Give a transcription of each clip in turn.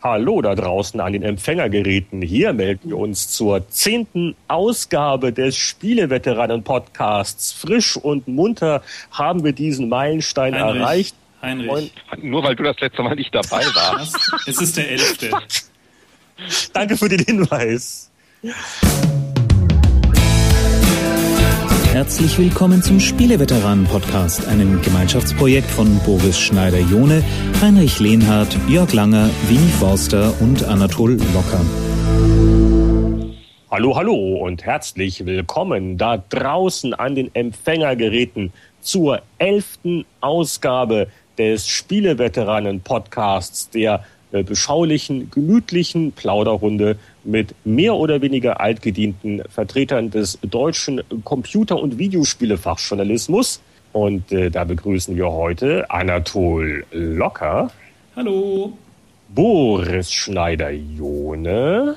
Hallo da draußen an den Empfängergeräten. Hier melden wir uns zur zehnten Ausgabe des Spieleveteranen-Podcasts. Frisch und munter haben wir diesen Meilenstein Heinrich, erreicht. Heinrich. Und Nur weil du das letzte Mal nicht dabei warst. Es ist der elfte. danke für den Hinweis. Herzlich willkommen zum Spieleveteranen-Podcast, einem Gemeinschaftsprojekt von Boris Schneider-Jone, Heinrich Lehnhardt, Jörg Langer, Winnie Forster und Anatol Locker. Hallo, hallo und herzlich willkommen da draußen an den Empfängergeräten zur elften Ausgabe des Spieleveteranen-Podcasts, der äh, beschaulichen, gemütlichen Plauderrunde mit mehr oder weniger altgedienten Vertretern des deutschen Computer- und Videospielefachjournalismus. Und äh, da begrüßen wir heute Anatol Locker, Hallo. Boris Schneider-Jone,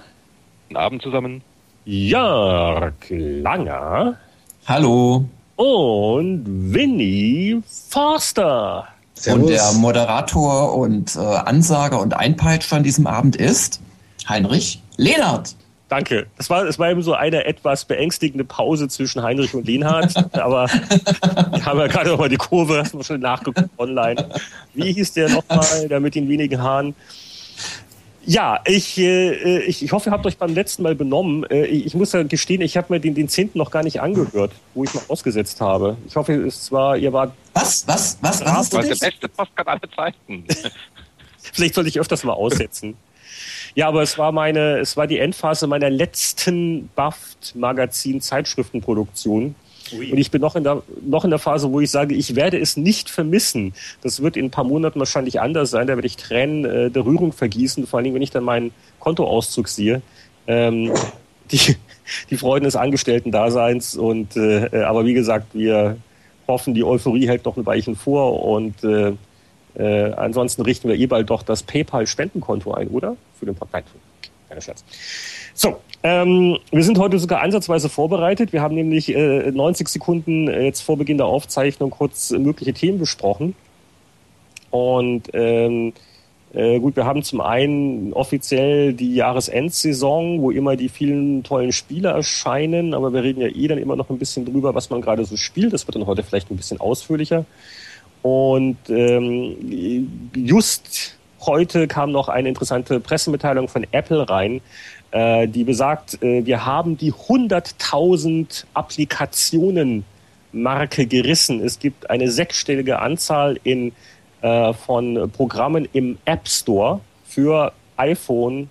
Guten Abend zusammen. Jörg Langer Hallo. und Winnie Forster. Und der Moderator und äh, Ansager und Einpeitscher an diesem Abend ist Heinrich Lehnert. Danke. Das war, es war eben so eine etwas beängstigende Pause zwischen Heinrich und Lehnhardt, aber wir haben ja gerade noch mal die Kurve, hast du schon nachgeguckt online. Wie hieß der nochmal, der mit den wenigen Haaren? Ja, ich, äh, ich, ich hoffe, ihr habt euch beim letzten Mal benommen. Äh, ich, muss ja gestehen, ich habe mir den, den zehnten noch gar nicht angehört, wo ich mal ausgesetzt habe. Ich hoffe, es war, ihr wart, Was? Was? Was? Was das? der beste Podcast aller Zeiten. vielleicht sollte ich öfters mal aussetzen. Ja, aber es war meine, es war die Endphase meiner letzten Buffed-Magazin-Zeitschriftenproduktion. Und ich bin noch in, der, noch in der Phase, wo ich sage, ich werde es nicht vermissen. Das wird in ein paar Monaten wahrscheinlich anders sein. Da werde ich Tränen äh, der Rührung vergießen, vor allen Dingen, wenn ich dann meinen Kontoauszug sehe. Ähm, die, die Freuden des Angestellten-Daseins. Und, äh, äh, aber wie gesagt, wir hoffen, die Euphorie hält noch ein Weilchen vor. Und äh, äh, ansonsten richten wir eh bald doch das PayPal-Spendenkonto ein, oder? Für den Podcast. Keiner Scherz. So, ähm, wir sind heute sogar ansatzweise vorbereitet. Wir haben nämlich äh, 90 Sekunden äh, jetzt vor Beginn der Aufzeichnung kurz mögliche Themen besprochen. Und ähm, äh, gut, wir haben zum einen offiziell die Jahresendsaison, wo immer die vielen tollen Spiele erscheinen, aber wir reden ja eh dann immer noch ein bisschen drüber, was man gerade so spielt. Das wird dann heute vielleicht ein bisschen ausführlicher. Und ähm, just heute kam noch eine interessante Pressemitteilung von Apple rein, äh, die besagt, äh, wir haben die 100.000 Applikationen Marke gerissen. Es gibt eine sechsstellige Anzahl in, äh, von Programmen im App Store für iPhone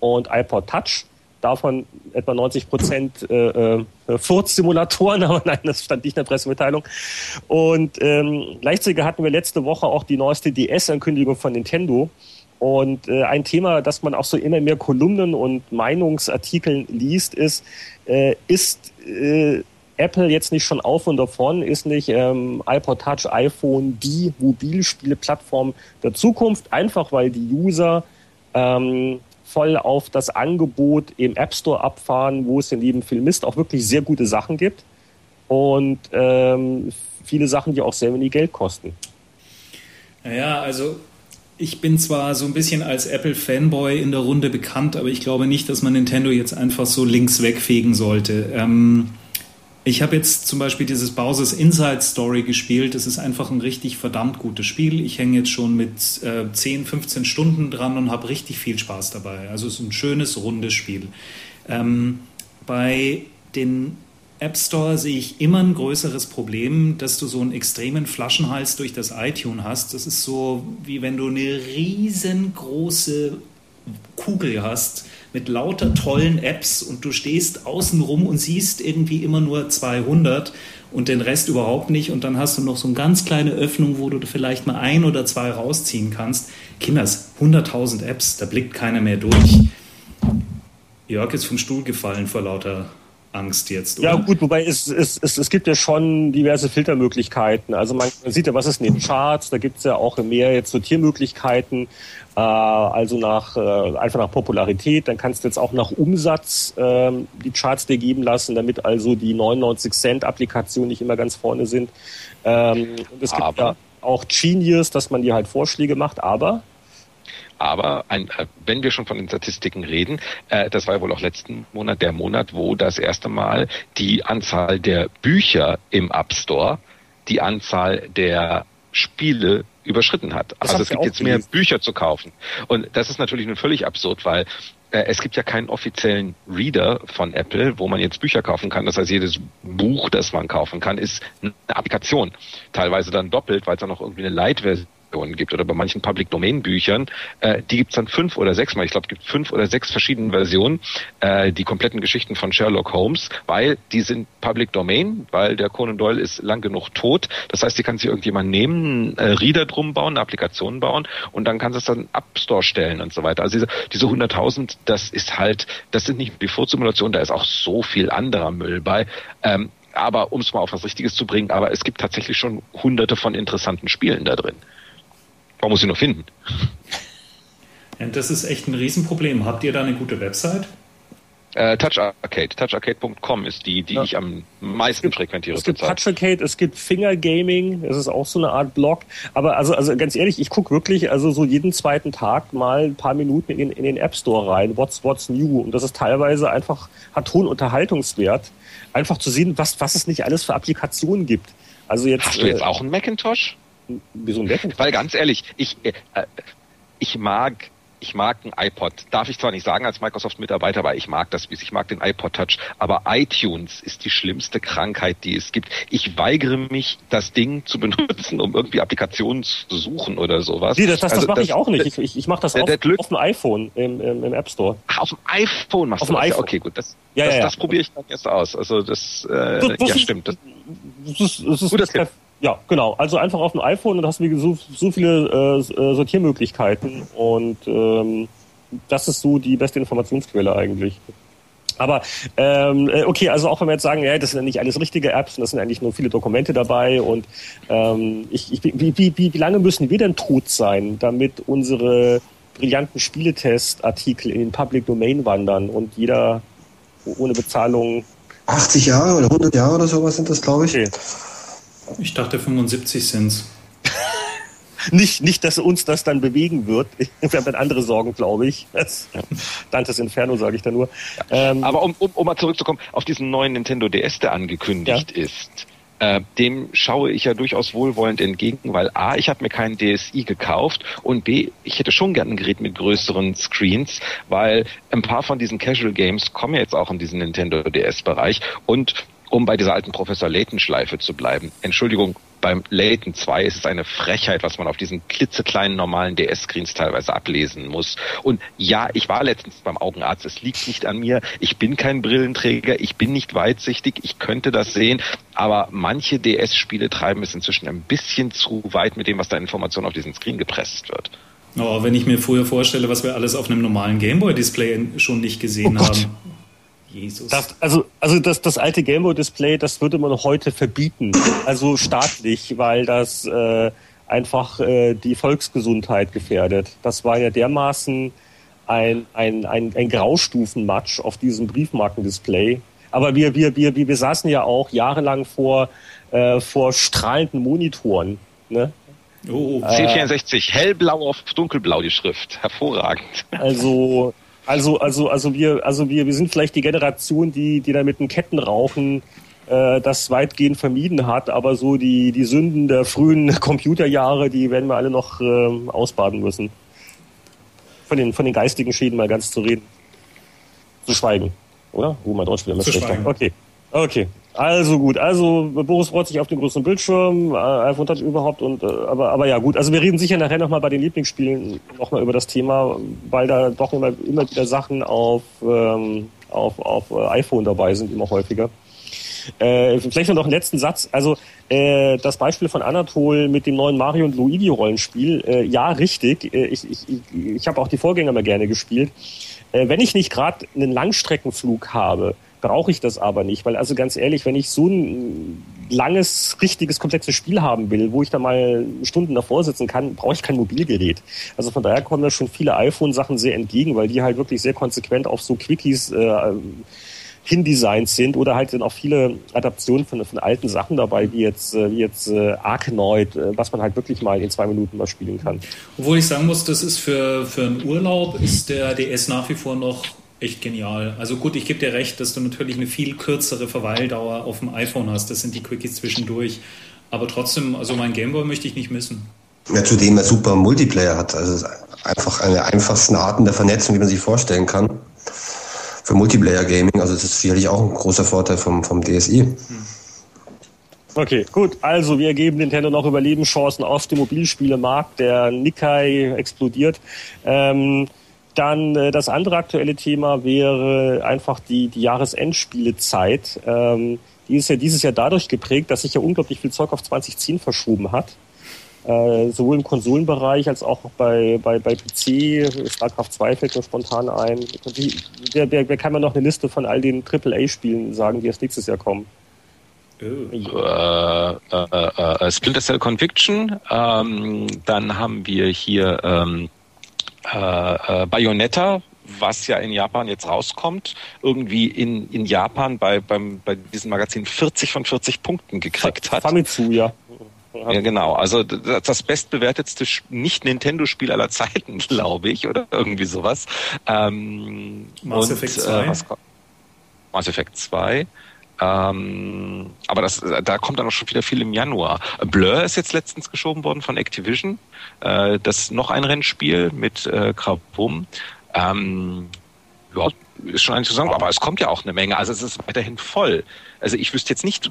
und iPod Touch. Davon etwa 90 Prozent äh, äh, Furzsimulatoren, aber nein, das stand nicht in der Pressemitteilung. Und ähm, gleichzeitig hatten wir letzte Woche auch die neueste DS-Ankündigung von Nintendo. Und äh, ein Thema, das man auch so immer mehr Kolumnen und Meinungsartikeln liest, ist, äh, ist äh, Apple jetzt nicht schon auf und davon? Ist nicht ähm, iPod Touch, iPhone die Mobilspieleplattform der Zukunft? Einfach weil die User ähm, voll auf das Angebot im App Store abfahren, wo es in jedem Film ist, auch wirklich sehr gute Sachen gibt. Und ähm, viele Sachen, die auch sehr wenig Geld kosten. Naja, also ich bin zwar so ein bisschen als Apple-Fanboy in der Runde bekannt, aber ich glaube nicht, dass man Nintendo jetzt einfach so links wegfegen sollte. Ähm, ich habe jetzt zum Beispiel dieses Bowser's Inside Story gespielt. Das ist einfach ein richtig verdammt gutes Spiel. Ich hänge jetzt schon mit äh, 10, 15 Stunden dran und habe richtig viel Spaß dabei. Also es ist ein schönes, rundes Spiel. Ähm, bei den App Store sehe ich immer ein größeres Problem, dass du so einen extremen Flaschenhals durch das iTunes hast. Das ist so, wie wenn du eine riesengroße Kugel hast mit lauter tollen Apps und du stehst außen rum und siehst irgendwie immer nur 200 und den Rest überhaupt nicht und dann hast du noch so eine ganz kleine Öffnung, wo du vielleicht mal ein oder zwei rausziehen kannst. Kinders, 100.000 Apps, da blickt keiner mehr durch. Jörg ist vom Stuhl gefallen vor lauter Angst jetzt, oder? Ja, gut, wobei es, es, es, es gibt ja schon diverse Filtermöglichkeiten. Also man, man sieht ja, was ist in den Charts, da gibt es ja auch mehr jetzt Sortiermöglichkeiten, äh, also nach äh, einfach nach Popularität. Dann kannst du jetzt auch nach Umsatz ähm, die Charts dir geben lassen, damit also die 99 Cent Applikationen nicht immer ganz vorne sind. Ähm, und es gibt Aber- ja auch Genius, dass man dir halt Vorschläge macht, aber Aber ein, äh, wenn wir schon von den Statistiken reden, äh, das war ja wohl auch letzten Monat der Monat, wo das erste Mal die Anzahl der Bücher im App Store die Anzahl der Spiele überschritten hat. Das also es gibt jetzt mehr Bücher zu kaufen. Und das ist natürlich nun völlig absurd, weil äh, es gibt ja keinen offiziellen Reader von Apple, wo man jetzt Bücher kaufen kann. Das heißt, jedes Buch, das man kaufen kann, ist eine Applikation. Teilweise dann doppelt, weil es dann noch irgendwie eine Light-Version gibt oder bei manchen Public Domain Büchern, äh, die gibt's dann fünf oder sechs Mal. Ich glaube, es gibt fünf oder sechs verschiedene Versionen, äh, die kompletten Geschichten von Sherlock Holmes, weil die sind Public Domain, weil der Conan Doyle ist lang genug tot. Das heißt, die kann sich irgendjemand nehmen, äh, Reader drum bauen, eine Applikation bauen und dann kann es dann App Store stellen und so weiter. Also diese, diese 100.000, das ist halt, das sind nicht die Vorsimulationen, da ist auch so viel anderer Müll bei. Ähm, aber um es mal auf was Richtiges zu bringen, aber es gibt tatsächlich schon hunderte von interessanten Spielen da drin. Man muss sie nur finden. Ja, das ist echt ein Riesenproblem. Habt ihr da eine gute Website? Äh, Touch Arcade. TouchArcade.com ist die, die ja. ich am meisten es gibt, frequentiere. Es gibt Touch Arcade, es gibt Finger Gaming, das ist auch so eine Art Blog. Aber also, also ganz ehrlich, ich gucke wirklich also so jeden zweiten Tag mal ein paar Minuten in, in den App Store rein. What's What's New? Und das ist teilweise einfach, hat hohen Unterhaltungswert. Einfach zu sehen, was, was es nicht alles für Applikationen gibt. Also jetzt, Hast du jetzt äh, auch einen Macintosh? Wieso ein Macintosh? Weil ganz ehrlich, ich, äh, ich mag ich mag ein iPod. Darf ich zwar nicht sagen als Microsoft-Mitarbeiter, aber ich mag das, ich mag den iPod Touch. Aber iTunes ist die schlimmste Krankheit, die es gibt. Ich weigere mich, das Ding zu benutzen, um irgendwie Applikationen zu suchen oder sowas. Nee, das, das, also, das mache ich auch nicht. Ich, ich, ich mache das auf, auf dem iPhone im, im, im, App Store. Ach, auf dem iPhone machst auf du das? IPhone. Okay, gut. Das, ja, das, ja, ja. probiere ich dann erst aus. Also das, äh, ja, stimmt. Das, das ist, das ist gut, das ja, genau. Also einfach auf dem iPhone und hast du so, so viele äh, äh, Sortiermöglichkeiten und ähm, das ist so die beste Informationsquelle eigentlich. Aber ähm, äh, okay, also auch wenn wir jetzt sagen, ja, das sind ja nicht alles richtige Apps und das sind eigentlich nur viele Dokumente dabei und ähm, ich, ich, wie, wie, wie, wie lange müssen wir denn tot sein, damit unsere brillanten Spieletestartikel in den Public Domain wandern und jeder ohne Bezahlung 80 Jahre oder 100 Jahre oder sowas sind das, glaube ich. Okay. Ich dachte 75 sind's. nicht, nicht, dass uns das dann bewegen wird. Wir haben dann andere Sorgen, glaube ich. Das, Dantes Inferno, sage ich da nur. Ähm, Aber um, um, um mal zurückzukommen auf diesen neuen Nintendo DS, der angekündigt ja. ist. Äh, dem schaue ich ja durchaus wohlwollend entgegen, weil A, ich habe mir keinen DSi gekauft und B, ich hätte schon gerne ein Gerät mit größeren Screens, weil ein paar von diesen Casual Games kommen ja jetzt auch in diesen Nintendo DS-Bereich und um bei dieser alten Professor Layton-Schleife zu bleiben. Entschuldigung, beim Layton 2 ist es eine Frechheit, was man auf diesen klitzekleinen normalen DS-Screens teilweise ablesen muss. Und ja, ich war letztens beim Augenarzt. Es liegt nicht an mir. Ich bin kein Brillenträger. Ich bin nicht weitsichtig. Ich könnte das sehen. Aber manche DS-Spiele treiben es inzwischen ein bisschen zu weit mit dem, was da Information auf diesen Screen gepresst wird. Oh, wenn ich mir früher vorstelle, was wir alles auf einem normalen Gameboy-Display schon nicht gesehen oh haben. Jesus. Das, also, also das, das alte Gameboy-Display, das würde man heute verbieten. Also staatlich, weil das äh, einfach äh, die Volksgesundheit gefährdet. Das war ja dermaßen ein, ein, ein, ein Graustufenmatch auf diesem Briefmarkendisplay. Aber wir, wir, wir, wir, wir saßen ja auch jahrelang vor, äh, vor strahlenden Monitoren. Ne? Oh, C64, hellblau auf dunkelblau die Schrift. Hervorragend. Also also, also, also wir, also wir, wir sind vielleicht die Generation, die, die da mit den Kettenrauchen äh, das weitgehend vermieden hat, aber so die, die Sünden der frühen Computerjahre, die werden wir alle noch äh, ausbaden müssen. Von den, von den geistigen Schäden mal ganz zu reden. Zu schweigen. Oder? Wo mein Deutsch wieder Okay. Okay. Also gut, also Boris freut sich auf den größeren Bildschirm, äh, iPhone Touch überhaupt und äh, aber aber ja gut, also wir reden sicher nachher nochmal bei den Lieblingsspielen nochmal über das Thema, weil da doch immer immer wieder Sachen auf ähm, auf auf äh, iPhone dabei sind, immer häufiger. Äh, vielleicht noch einen letzten Satz. Also äh, das Beispiel von Anatol mit dem neuen Mario und Luigi Rollenspiel, äh, ja richtig. Äh, ich ich, ich, ich habe auch die Vorgänger mal gerne gespielt. Äh, wenn ich nicht gerade einen Langstreckenflug habe, brauche ich das aber nicht, weil also ganz ehrlich, wenn ich so ein langes, richtiges, komplexes Spiel haben will, wo ich da mal Stunden davor sitzen kann, brauche ich kein Mobilgerät. Also von daher kommen da schon viele iPhone-Sachen sehr entgegen, weil die halt wirklich sehr konsequent auf so Quickies äh, hindesignt sind oder halt sind auch viele Adaptionen von, von alten Sachen dabei, wie jetzt, äh, wie jetzt äh, Arkanoid, äh, was man halt wirklich mal in zwei Minuten mal spielen kann. Obwohl ich sagen muss, das ist für, für einen Urlaub ist der DS nach wie vor noch echt genial. Also gut, ich gebe dir recht, dass du natürlich eine viel kürzere Verweildauer auf dem iPhone hast. Das sind die Quickies zwischendurch. Aber trotzdem, also mein Gameboy möchte ich nicht missen. Ja, zudem er super Multiplayer hat. Also einfach eine der einfachsten Arten der Vernetzung, die man sich vorstellen kann für Multiplayer Gaming. Also das ist sicherlich auch ein großer Vorteil vom, vom DSI. Okay, gut. Also wir geben Nintendo noch Überlebenschancen auf dem Mobilspielemarkt. Der Nikkei explodiert. Ähm, dann äh, das andere aktuelle Thema wäre einfach die, die Jahresendspielezeit. Ähm, die ist ja dieses Jahr dadurch geprägt, dass sich ja unglaublich viel Zeug auf 2010 verschoben hat. Äh, sowohl im Konsolenbereich als auch bei, bei, bei PC. StarCraft 2 fällt mir spontan ein. Wie, wer, wer, wer kann mir noch eine Liste von all den AAA-Spielen sagen, die erst nächstes Jahr kommen? Oh. Äh, äh, äh, Splinter Cell Conviction, ähm, dann haben wir hier ähm, äh, äh, Bayonetta, was ja in Japan jetzt rauskommt, irgendwie in, in Japan bei, beim, bei diesem Magazin 40 von 40 Punkten gekriegt hat. Famitsu, ja. Ja, genau. Also das bestbewertetste Nicht-Nintendo-Spiel aller Zeiten, glaube ich, oder irgendwie sowas. Ähm, Mass Effect 2. Äh, Mass Effect 2. Ähm, aber das, da kommt dann auch schon wieder viel im Januar. Blur ist jetzt letztens geschoben worden von Activision. Äh, das ist noch ein Rennspiel mit äh, Krabum. Ähm, ja, ist schon eigentlich zusammen, aber es kommt ja auch eine Menge. Also es ist weiterhin voll. Also ich wüsste jetzt nicht,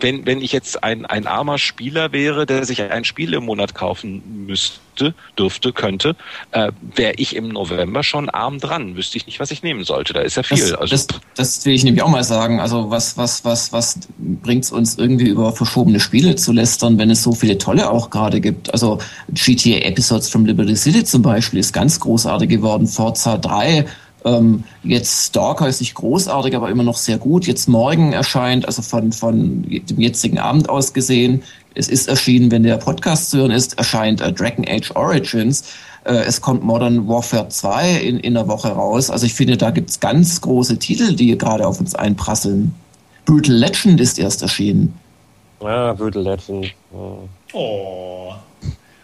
wenn, wenn ich jetzt ein, ein armer Spieler wäre, der sich ein Spiel im Monat kaufen müsste, dürfte, könnte, äh, wäre ich im November schon arm dran. Wüsste ich nicht, was ich nehmen sollte. Da ist ja viel. Das, also, das, das will ich nämlich auch mal sagen. Also was, was, was, was bringt es uns irgendwie über verschobene Spiele zu lästern, wenn es so viele tolle auch gerade gibt? Also GTA Episodes from Liberty City zum Beispiel ist ganz großartig geworden. Forza 3 ähm, jetzt Stalker ist nicht großartig, aber immer noch sehr gut. Jetzt morgen erscheint, also von, von dem jetzigen Abend aus gesehen, es ist erschienen, wenn der Podcast zu hören ist, erscheint äh, Dragon Age Origins. Äh, es kommt Modern Warfare 2 in, in einer Woche raus. Also ich finde, da gibt's ganz große Titel, die gerade auf uns einprasseln. Brutal Legend ist erst erschienen. Ja, Brutal Legend. Oh. oh.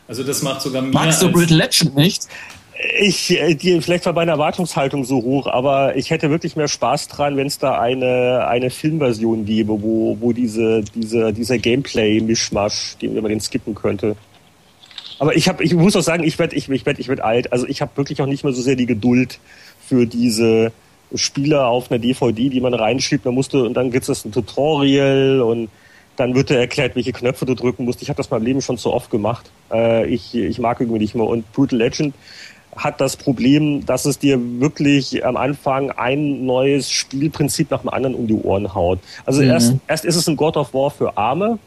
Also das macht sogar mir Magst du Brutal Legend nicht? Ich, äh, die, vielleicht war meine Erwartungshaltung so hoch, aber ich hätte wirklich mehr Spaß dran, wenn es da eine, eine Filmversion gäbe, wo, wo diese, diese, dieser Gameplay-Mischmasch, den man den skippen könnte. Aber ich habe, ich muss auch sagen, ich werde, ich, ich werde, ich werde alt. Also ich habe wirklich auch nicht mehr so sehr die Geduld für diese Spiele auf einer DVD, die man reinschiebt. Man musste und dann gibt es ein Tutorial und dann wird dir erklärt, welche Knöpfe du drücken musst. Ich habe das mein Leben schon so oft gemacht. Äh, ich, ich mag irgendwie nicht mehr. Und Brutal Legend hat das Problem, dass es dir wirklich am Anfang ein neues Spielprinzip nach dem anderen um die Ohren haut. Also mhm. erst, erst ist es ein God of War für Arme,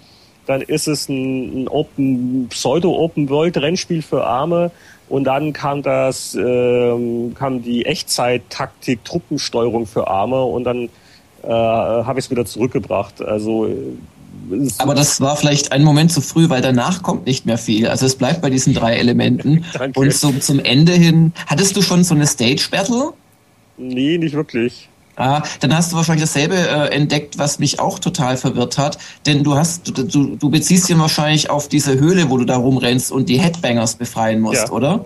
dann ist es ein, ein Open, Pseudo-Open-World-Rennspiel für Arme und dann kam das, ähm, kam die Echtzeit-Taktik-Truppensteuerung für Arme und dann äh, habe ich es wieder zurückgebracht. Also aber das war vielleicht ein Moment zu früh, weil danach kommt nicht mehr viel. Also es bleibt bei diesen drei Elementen. Und so zum Ende hin, hattest du schon so eine Stage Battle? Nee, nicht wirklich. Ah, dann hast du wahrscheinlich dasselbe äh, entdeckt, was mich auch total verwirrt hat. Denn du hast, du, du beziehst dich wahrscheinlich auf diese Höhle, wo du da rumrennst und die Headbangers befreien musst, ja. oder?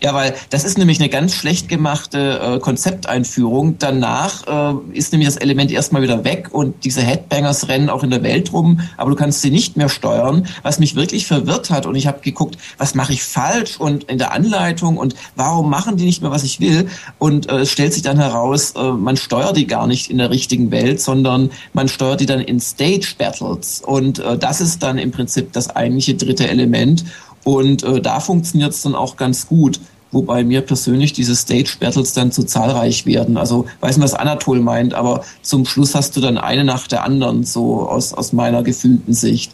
Ja, weil das ist nämlich eine ganz schlecht gemachte äh, Konzepteinführung. Danach äh, ist nämlich das Element erstmal wieder weg und diese Headbangers rennen auch in der Welt rum, aber du kannst sie nicht mehr steuern, was mich wirklich verwirrt hat. Und ich habe geguckt, was mache ich falsch und in der Anleitung und warum machen die nicht mehr, was ich will? Und äh, es stellt sich dann heraus, äh, man steuert die gar nicht in der richtigen Welt, sondern man steuert die dann in Stage Battles. Und äh, das ist dann im Prinzip das eigentliche dritte Element. Und äh, da funktioniert es dann auch ganz gut. Wobei mir persönlich diese Stage Battles dann zu zahlreich werden. Also weiß nicht, was Anatol meint, aber zum Schluss hast du dann eine nach der anderen, so aus, aus meiner gefühlten Sicht.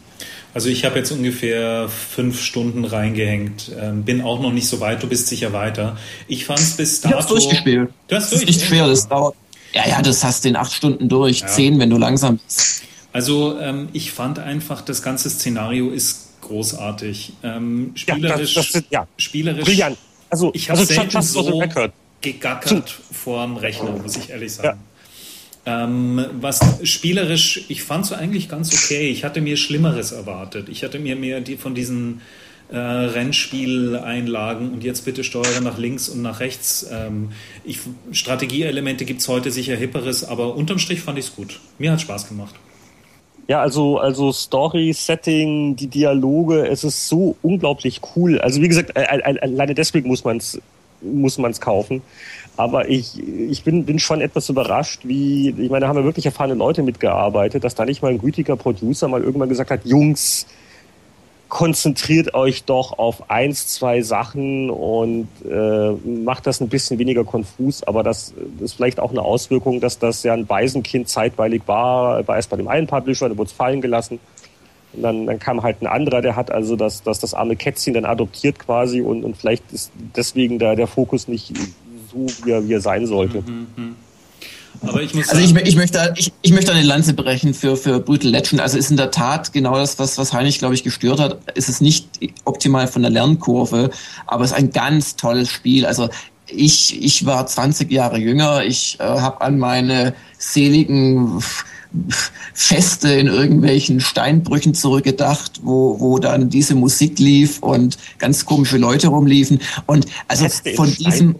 Also ich habe jetzt ungefähr fünf Stunden reingehängt. Ähm, bin auch noch nicht so weit, du bist sicher weiter. Ich fand es bis dato... Ich hab's durchgespielt. Du hast durch, das ist nicht schwer, das dauert... Ja, ja, das hast du in acht Stunden durch. Ja. Zehn, wenn du langsam bist. Also ähm, ich fand einfach, das ganze Szenario ist großartig. Ähm, spielerisch, ja, das, das, ja. spielerisch. Brillant. Also, ich habe also selten so gegackert vor dem Rechner, muss ich ehrlich sagen. Ähm, was spielerisch, ich fand es eigentlich ganz okay. Ich hatte mir Schlimmeres erwartet. Ich hatte mir mehr die von diesen äh, Rennspieleinlagen und jetzt bitte steuere nach links und nach rechts. Ähm, ich, Strategieelemente gibt es heute sicher hipperes, aber unterm Strich fand ich es gut. Mir hat Spaß gemacht. Ja, also, also Story, Setting, die Dialoge, es ist so unglaublich cool. Also wie gesagt, alleine deswegen muss man es muss man's kaufen. Aber ich, ich bin, bin schon etwas überrascht, wie, ich meine, da haben wir wirklich erfahrene Leute mitgearbeitet, dass da nicht mal ein gütiger Producer mal irgendwann gesagt hat, Jungs, konzentriert euch doch auf eins, zwei Sachen und äh, macht das ein bisschen weniger konfus. Aber das, ist vielleicht auch eine Auswirkung, dass das ja ein Waisenkind zeitweilig war, war erst bei dem einen Publisher, der wurde es fallen gelassen. Und dann, dann kam halt ein anderer, der hat also das, das, das arme Kätzchen dann adoptiert quasi und, und vielleicht ist deswegen da der Fokus nicht so, wie er, wie er sein sollte. Mhm, mh. Aber ich muss also ich, ich, möchte, ich, ich möchte eine Lanze brechen für, für Brutal Legend. Also ist in der Tat genau das, was, was Heinrich, glaube ich, gestört hat. Ist es nicht optimal von der Lernkurve, aber es ist ein ganz tolles Spiel. Also ich, ich war 20 Jahre jünger. Ich äh, habe an meine seligen Feste in irgendwelchen Steinbrüchen zurückgedacht, wo, wo dann diese Musik lief und ganz komische Leute rumliefen. Und also Feste von diesem.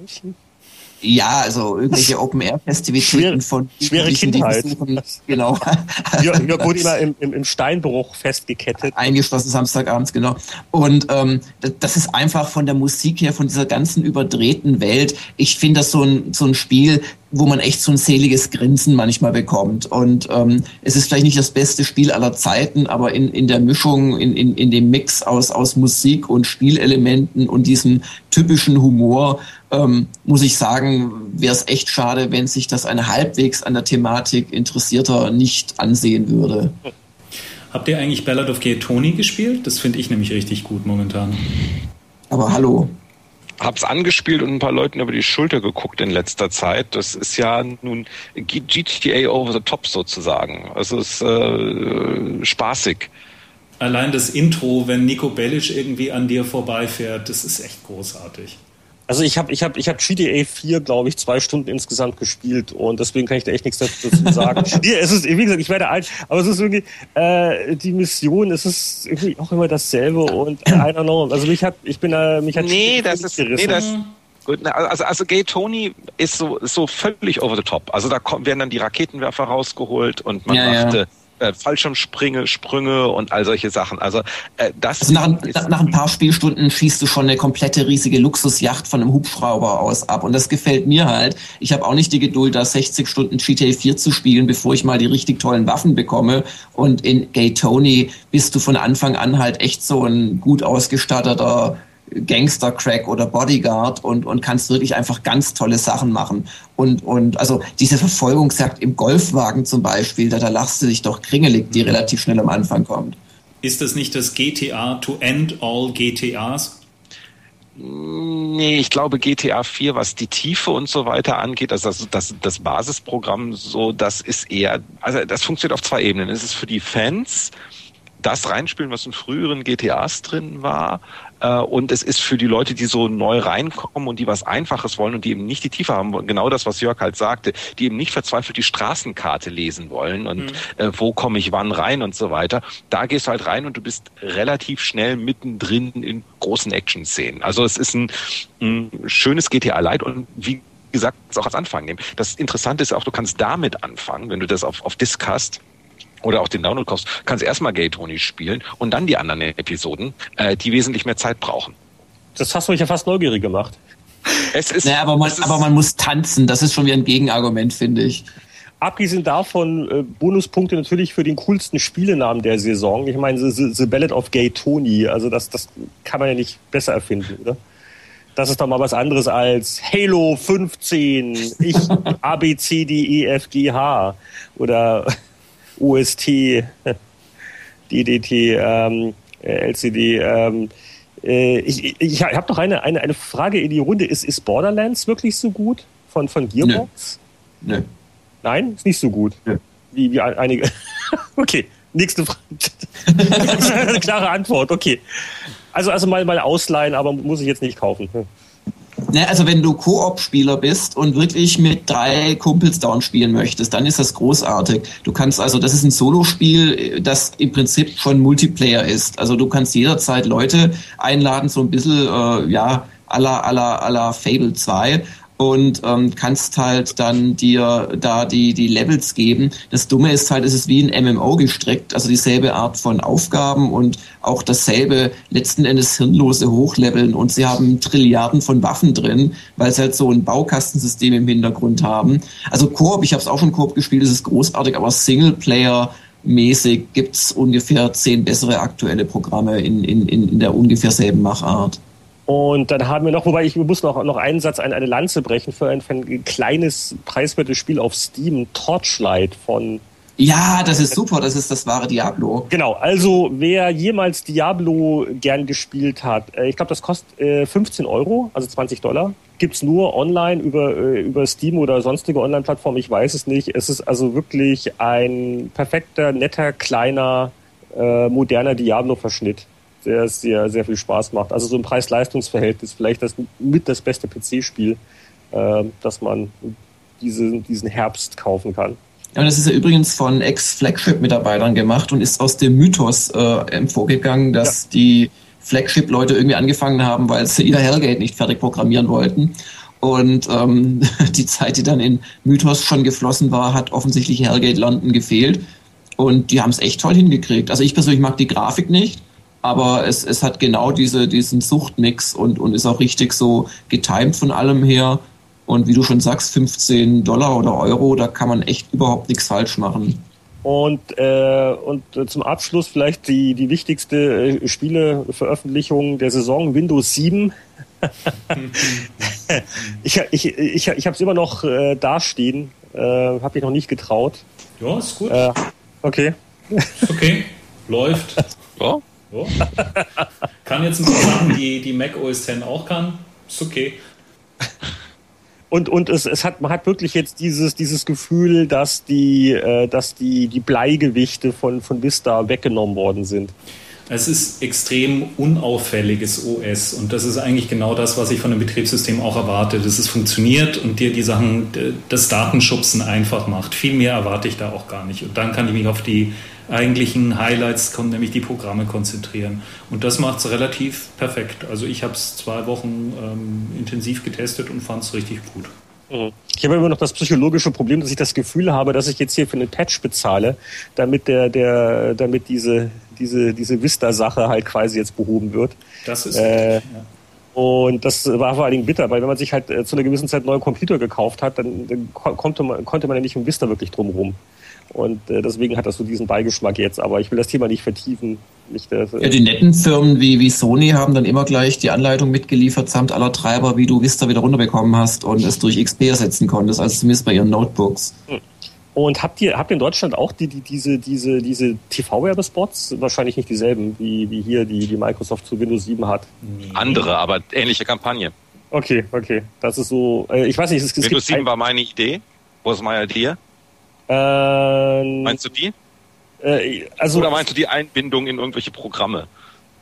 Ja, also irgendwelche Open-Air-Festivitäten von schwere Kindheit. Besuchen, genau. Jörg ja, wurde immer im, im, im, Steinbruch festgekettet. Eingeschlossen Samstagabends, genau. Und ähm, das ist einfach von der Musik her, von dieser ganzen überdrehten Welt. Ich finde das so ein, so ein Spiel, wo man echt so ein seliges Grinsen manchmal bekommt. Und ähm, es ist vielleicht nicht das beste Spiel aller Zeiten, aber in, in der Mischung, in, in, in dem Mix aus, aus Musik und Spielelementen und diesem typischen Humor, ähm, muss ich sagen, wäre es echt schade, wenn sich das ein halbwegs an der Thematik Interessierter nicht ansehen würde. Habt ihr eigentlich Ballad of Gay Tony gespielt? Das finde ich nämlich richtig gut momentan. Aber hallo hab's angespielt und ein paar Leuten über die Schulter geguckt in letzter Zeit. Das ist ja nun GTA over the top sozusagen. Also es ist äh, spaßig. Allein das Intro, wenn Nico Bellic irgendwie an dir vorbeifährt, das ist echt großartig. Also ich habe ich hab, ich hab GTA 4, glaube ich, zwei Stunden insgesamt gespielt und deswegen kann ich da echt nichts dazu sagen. ja, es ist, wie gesagt, ich werde alt, aber es ist irgendwie, äh, die Mission, es ist irgendwie auch immer dasselbe und I don't know. Also mich hat, ich bin äh, mich hat Nee, das ist, gerissen. nee, das, Gut, also, also Gay Tony ist so, so völlig over the top. Also da kommen, werden dann die Raketenwerfer rausgeholt und man ja, macht ja äh, Fallschirmsprünge Sprünge und all solche Sachen. Also äh, das also nach, nach, nach, ein paar Spielstunden schießt du schon eine komplette riesige Luxusjacht von einem Hubschrauber aus ab und das gefällt mir halt. Ich habe auch nicht die Geduld, da 60 Stunden GTA 4 zu spielen, bevor ich mal die richtig tollen Waffen bekomme. Und in Gay Tony bist du von Anfang an halt echt so ein gut ausgestatteter Gangster-Crack oder Bodyguard und, und kannst wirklich einfach ganz tolle Sachen machen. Und, und also diese Verfolgungsjagd im Golfwagen zum Beispiel, da, da lachst du dich doch kringelig, die relativ schnell am Anfang kommt. Ist das nicht das GTA to end all GTAs? Nee, ich glaube GTA 4, was die Tiefe und so weiter angeht, also das, das, das Basisprogramm so, das ist eher, also das funktioniert auf zwei Ebenen. Es ist für die Fans, das reinspielen, was in früheren GTAs drin war. Äh, und es ist für die Leute, die so neu reinkommen und die was Einfaches wollen und die eben nicht die Tiefe haben, genau das, was Jörg halt sagte, die eben nicht verzweifelt die Straßenkarte lesen wollen und mhm. äh, wo komme ich wann rein und so weiter. Da gehst du halt rein und du bist relativ schnell mittendrin in großen Action-Szenen. Also es ist ein, ein schönes GTA Light und wie gesagt, auch als Anfang nehmen. Das Interessante ist auch, du kannst damit anfangen, wenn du das auf, auf Disc hast oder auch den Download kaufst, kannst erstmal Gay Tony spielen und dann die anderen Episoden, äh, die wesentlich mehr Zeit brauchen. Das hast du mich ja fast neugierig gemacht. Es ist, naja, aber, man, ist, aber man muss tanzen, das ist schon wie ein Gegenargument, finde ich. Abgesehen davon, äh, Bonuspunkte natürlich für den coolsten Spielenamen der Saison. Ich meine, The, The Ballad of Gay Tony, also das, das kann man ja nicht besser erfinden, oder? Das ist doch mal was anderes als Halo 15, ich A, B, C, D, E, F, G, H oder UST, DDT, ähm, LCD. Ähm, äh, ich ich habe noch eine, eine, eine Frage in die Runde. Ist, ist Borderlands wirklich so gut von, von Gearbox? Nö. Nö. Nein, ist nicht so gut. Nö. Wie, wie einige. okay, nächste Frage. klare Antwort, okay. Also, also mal, mal ausleihen, aber muss ich jetzt nicht kaufen. Ne, also wenn du Koop-Spieler bist und wirklich mit drei Kumpels down spielen möchtest, dann ist das großartig. Du kannst also, das ist ein Solospiel, das im Prinzip schon Multiplayer ist. Also du kannst jederzeit Leute einladen, so ein bisschen, äh, ja, aller aller aller Fable 2 und ähm, kannst halt dann dir da die, die Levels geben. Das Dumme ist halt, es ist wie ein MMO gestrickt, also dieselbe Art von Aufgaben und auch dasselbe letzten Endes hirnlose Hochleveln und sie haben Trilliarden von Waffen drin, weil sie halt so ein Baukastensystem im Hintergrund haben. Also Koop, ich habe es auch schon Koop gespielt, das ist großartig, aber Singleplayer mäßig gibt's ungefähr zehn bessere aktuelle Programme in, in, in der ungefähr selben Machart. Und dann haben wir noch, wobei ich muss noch, noch einen Satz, eine, eine Lanze brechen für ein, für ein kleines, preiswertes Spiel auf Steam, Torchlight von ja, das ist super, das ist das wahre Diablo. Genau, also wer jemals Diablo gern gespielt hat, äh, ich glaube, das kostet 15 äh, Euro, also 20 Dollar. Gibt's nur online über, äh, über Steam oder sonstige Online-Plattformen, ich weiß es nicht. Es ist also wirklich ein perfekter, netter, kleiner, moderner Diablo-Verschnitt der sehr, sehr viel Spaß macht. Also so ein Preis-Leistungs-Verhältnis, vielleicht das mit das beste PC-Spiel, äh, das man diese, diesen Herbst kaufen kann. Ja, das ist ja übrigens von Ex-Flagship-Mitarbeitern gemacht und ist aus dem Mythos äh, vorgegangen, dass ja. die Flagship-Leute irgendwie angefangen haben, weil sie ihr Hellgate nicht fertig programmieren wollten. Und ähm, die Zeit, die dann in Mythos schon geflossen war, hat offensichtlich Hellgate London gefehlt. Und die haben es echt toll hingekriegt. Also ich persönlich mag die Grafik nicht, aber es, es hat genau diese, diesen Suchtmix und, und ist auch richtig so getimed von allem her. Und wie du schon sagst, 15 Dollar oder Euro, da kann man echt überhaupt nichts falsch machen. Und, äh, und zum Abschluss vielleicht die, die wichtigste äh, Spieleveröffentlichung der Saison, Windows 7. ich ich, ich, ich habe es immer noch äh, dastehen, äh, habe ich noch nicht getraut. Ja, ist gut. Äh, okay. Ist okay, läuft. Ja. So. kann jetzt ein paar Sachen, die, die Mac OS X auch kann. Ist okay. Und, und es, es hat, man hat wirklich jetzt dieses, dieses Gefühl, dass die, äh, dass die, die Bleigewichte von, von Vista weggenommen worden sind. Es ist extrem unauffälliges OS und das ist eigentlich genau das, was ich von dem Betriebssystem auch erwarte, dass es funktioniert und dir die Sachen, das Datenschubsen einfach macht. Viel mehr erwarte ich da auch gar nicht. Und dann kann ich mich auf die eigentlichen Highlights, nämlich die Programme konzentrieren. Und das macht es relativ perfekt. Also ich habe es zwei Wochen ähm, intensiv getestet und fand es richtig gut. Mhm. Ich habe immer noch das psychologische Problem, dass ich das Gefühl habe, dass ich jetzt hier für einen Patch bezahle, damit der, der, damit diese, diese, diese Vista-Sache halt quasi jetzt behoben wird. Das ist äh, ja. Und das war vor allen Dingen bitter, weil wenn man sich halt äh, zu einer gewissen Zeit einen neuen Computer gekauft hat, dann, dann konnte, man, konnte man ja nicht um Vista wirklich drumherum. Und äh, deswegen hat das so diesen Beigeschmack jetzt. Aber ich will das Thema nicht vertiefen. Nicht, äh, ja, die netten Firmen wie, wie Sony haben dann immer gleich die Anleitung mitgeliefert, samt aller Treiber, wie du Vista wieder runterbekommen hast und es durch XP ersetzen konntest, also zumindest bei ihren Notebooks. Hm. Und habt ihr, habt ihr in Deutschland auch die, die, diese, diese, diese TV-Werbespots? Wahrscheinlich nicht dieselben, wie, wie hier die, die Microsoft zu Windows 7 hat. Andere, aber ähnliche Kampagne. Okay, okay. Das ist so, äh, ich weiß nicht, es, es Windows 7 war meine Idee. Was my idea? Ähm, meinst du die? Äh, also, Oder meinst du die Einbindung in irgendwelche Programme?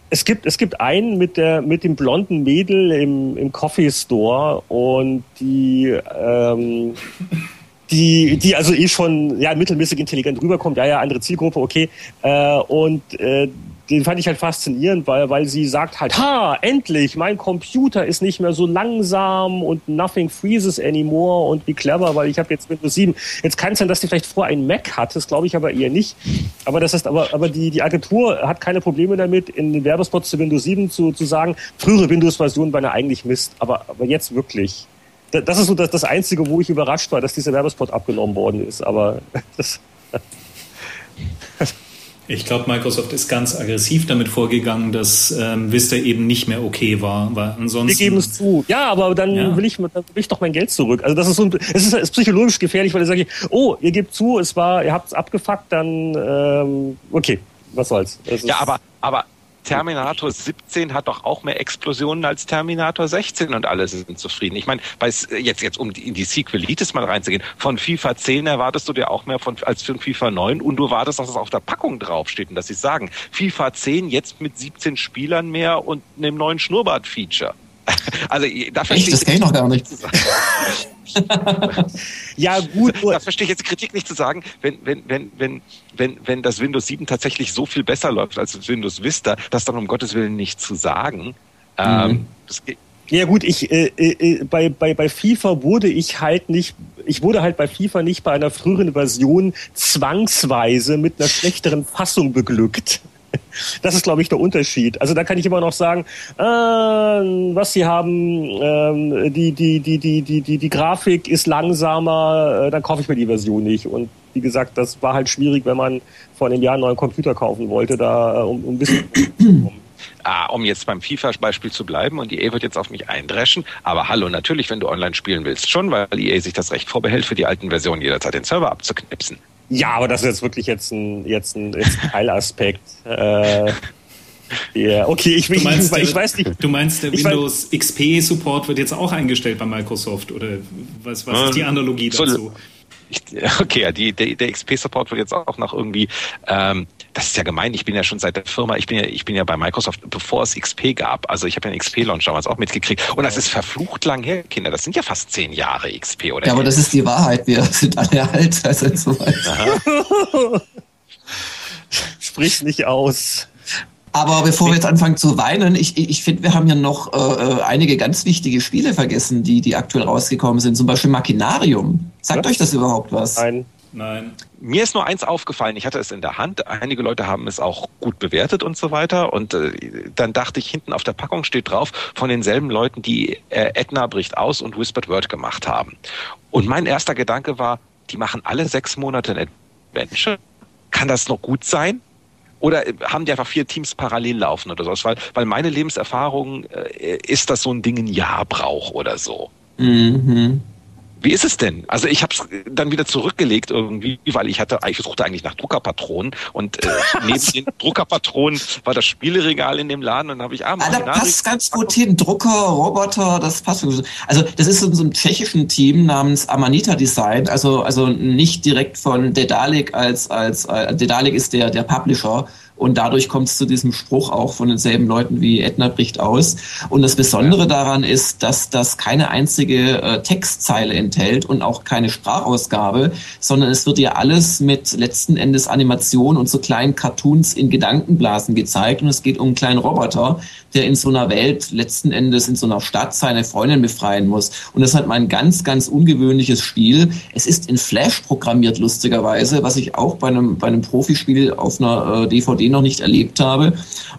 Es gibt, es gibt einen mit der mit dem blonden Mädel im, im Coffee Store und die ähm, die, die also eh schon ja mittelmäßig intelligent rüberkommt, ja, ja, andere Zielgruppe, okay. Äh, und äh, den fand ich halt faszinierend, weil, weil sie sagt halt, ha, endlich, mein Computer ist nicht mehr so langsam und nothing freezes anymore und wie clever, weil ich habe jetzt Windows 7. Jetzt kann es sein, dass die vielleicht vorher einen Mac hat, das glaube ich aber eher nicht. Aber das heißt, aber, aber die, die Agentur hat keine Probleme damit, in den Werbespots zu Windows 7 zu, zu sagen, frühere Windows-Versionen waren ja eigentlich Mist, aber, aber jetzt wirklich. Das ist so das, das Einzige, wo ich überrascht war, dass dieser Werbespot abgenommen worden ist. Aber das, ich glaube, Microsoft ist ganz aggressiv damit vorgegangen, dass ähm, Vista eben nicht mehr okay war. Weil ansonsten Wir geben es zu. Ja, aber dann, ja. Will, ich, dann will ich doch mein Geld zurück. Also das ist so es ist, ist psychologisch gefährlich, weil ich sage, oh, ihr gebt zu, es war, ihr habt es abgefuckt, dann ähm, okay, was soll's. ja, aber, aber Terminator 17 hat doch auch mehr Explosionen als Terminator 16 und alle sind zufrieden. Ich meine, jetzt, jetzt um in die Sequelitis mal reinzugehen, von FIFA 10 erwartest du dir auch mehr von, als von FIFA 9 und du erwartest, dass es auf der Packung draufsteht und dass sie sagen, FIFA 10 jetzt mit 17 Spielern mehr und einem neuen Schnurrbart-Feature. Also da Echt, das kenne ich noch gar nicht. ja, gut. Da verstehe ich jetzt Kritik nicht zu sagen, wenn, wenn, wenn, wenn, wenn, wenn das Windows 7 tatsächlich so viel besser läuft als das Windows Vista, das dann um Gottes Willen nicht zu sagen. Ähm, mhm. Ähm, ja gut, ich äh, äh, bei, bei, bei FIFA wurde ich halt nicht, ich wurde halt bei FIFA nicht bei einer früheren Version zwangsweise mit einer schlechteren Fassung beglückt. Das ist, glaube ich, der Unterschied. Also da kann ich immer noch sagen, äh, was sie haben, äh, die, die, die, die, die, die, die Grafik ist langsamer, äh, dann kaufe ich mir die Version nicht. Und wie gesagt, das war halt schwierig, wenn man vor einem Jahr einen neuen Computer kaufen wollte, da äh, um, um ein bisschen ah, um jetzt beim FIFA-Beispiel zu bleiben und EA wird jetzt auf mich eindreschen, aber hallo, natürlich, wenn du online spielen willst, schon, weil EA sich das Recht vorbehält, für die alten Versionen jederzeit den Server abzuknipsen. Ja, aber das ist jetzt wirklich jetzt ein, jetzt ein, jetzt ein Teilaspekt. äh, ja, okay, ich, ich, meinst, ich, ich, weiß nicht. Du meinst, der Windows XP-Support wird jetzt auch eingestellt bei Microsoft oder was, was ist die Analogie dazu? Ich, okay, ja, die, der, der XP-Support wird jetzt auch noch irgendwie, ähm, das ist ja gemein, ich bin ja schon seit der Firma, ich bin ja, ich bin ja bei Microsoft, bevor es XP gab. Also ich habe ja den XP-Launch damals auch mitgekriegt. Und das ist verflucht lang her, Kinder. Das sind ja fast zehn Jahre XP, oder? Ja, aber das ist die Wahrheit. Wir sind alle alt, also so alt. Sprich nicht aus. Aber bevor wir jetzt anfangen zu weinen, ich, ich finde, wir haben ja noch äh, äh, einige ganz wichtige Spiele vergessen, die, die aktuell rausgekommen sind. Zum Beispiel Machinarium. Sagt was? euch das überhaupt was? Nein. Nein. Mir ist nur eins aufgefallen. Ich hatte es in der Hand. Einige Leute haben es auch gut bewertet und so weiter. Und äh, dann dachte ich, hinten auf der Packung steht drauf von denselben Leuten, die äh, Edna bricht aus und Whispered Word gemacht haben. Und mein erster Gedanke war, die machen alle sechs Monate ein Adventure. Kann das noch gut sein? Oder haben die einfach vier Teams parallel laufen oder sowas? Weil, weil meine Lebenserfahrung äh, ist, dass so ein Ding ein Jahr braucht oder so. Mhm. Wie ist es denn? Also ich habe es dann wieder zurückgelegt irgendwie, weil ich hatte, ich suchte eigentlich nach Druckerpatronen und äh, neben den Druckerpatronen war das Spieleregal in dem Laden und dann habe ich ah, ah da passt ganz gut hin. Drucker, Roboter, das passt. Also das ist in so einem tschechischen Team namens Amanita Design, also also nicht direkt von Dedalic als als äh, Dedalic ist der der Publisher und dadurch kommt es zu diesem Spruch auch von denselben Leuten wie Edna bricht aus. Und das Besondere daran ist, dass das keine einzige äh, Textzeile enthält und auch keine Sprachausgabe, sondern es wird ja alles mit letzten Endes Animation und so kleinen Cartoons in Gedankenblasen gezeigt. Und es geht um einen kleinen Roboter, der in so einer Welt letzten Endes in so einer Stadt seine Freundin befreien muss. Und das hat mal ein ganz, ganz ungewöhnliches Spiel. Es ist in Flash programmiert, lustigerweise, was ich auch bei einem, bei einem Profispiel auf einer äh, DVD noch nicht erlebt habe.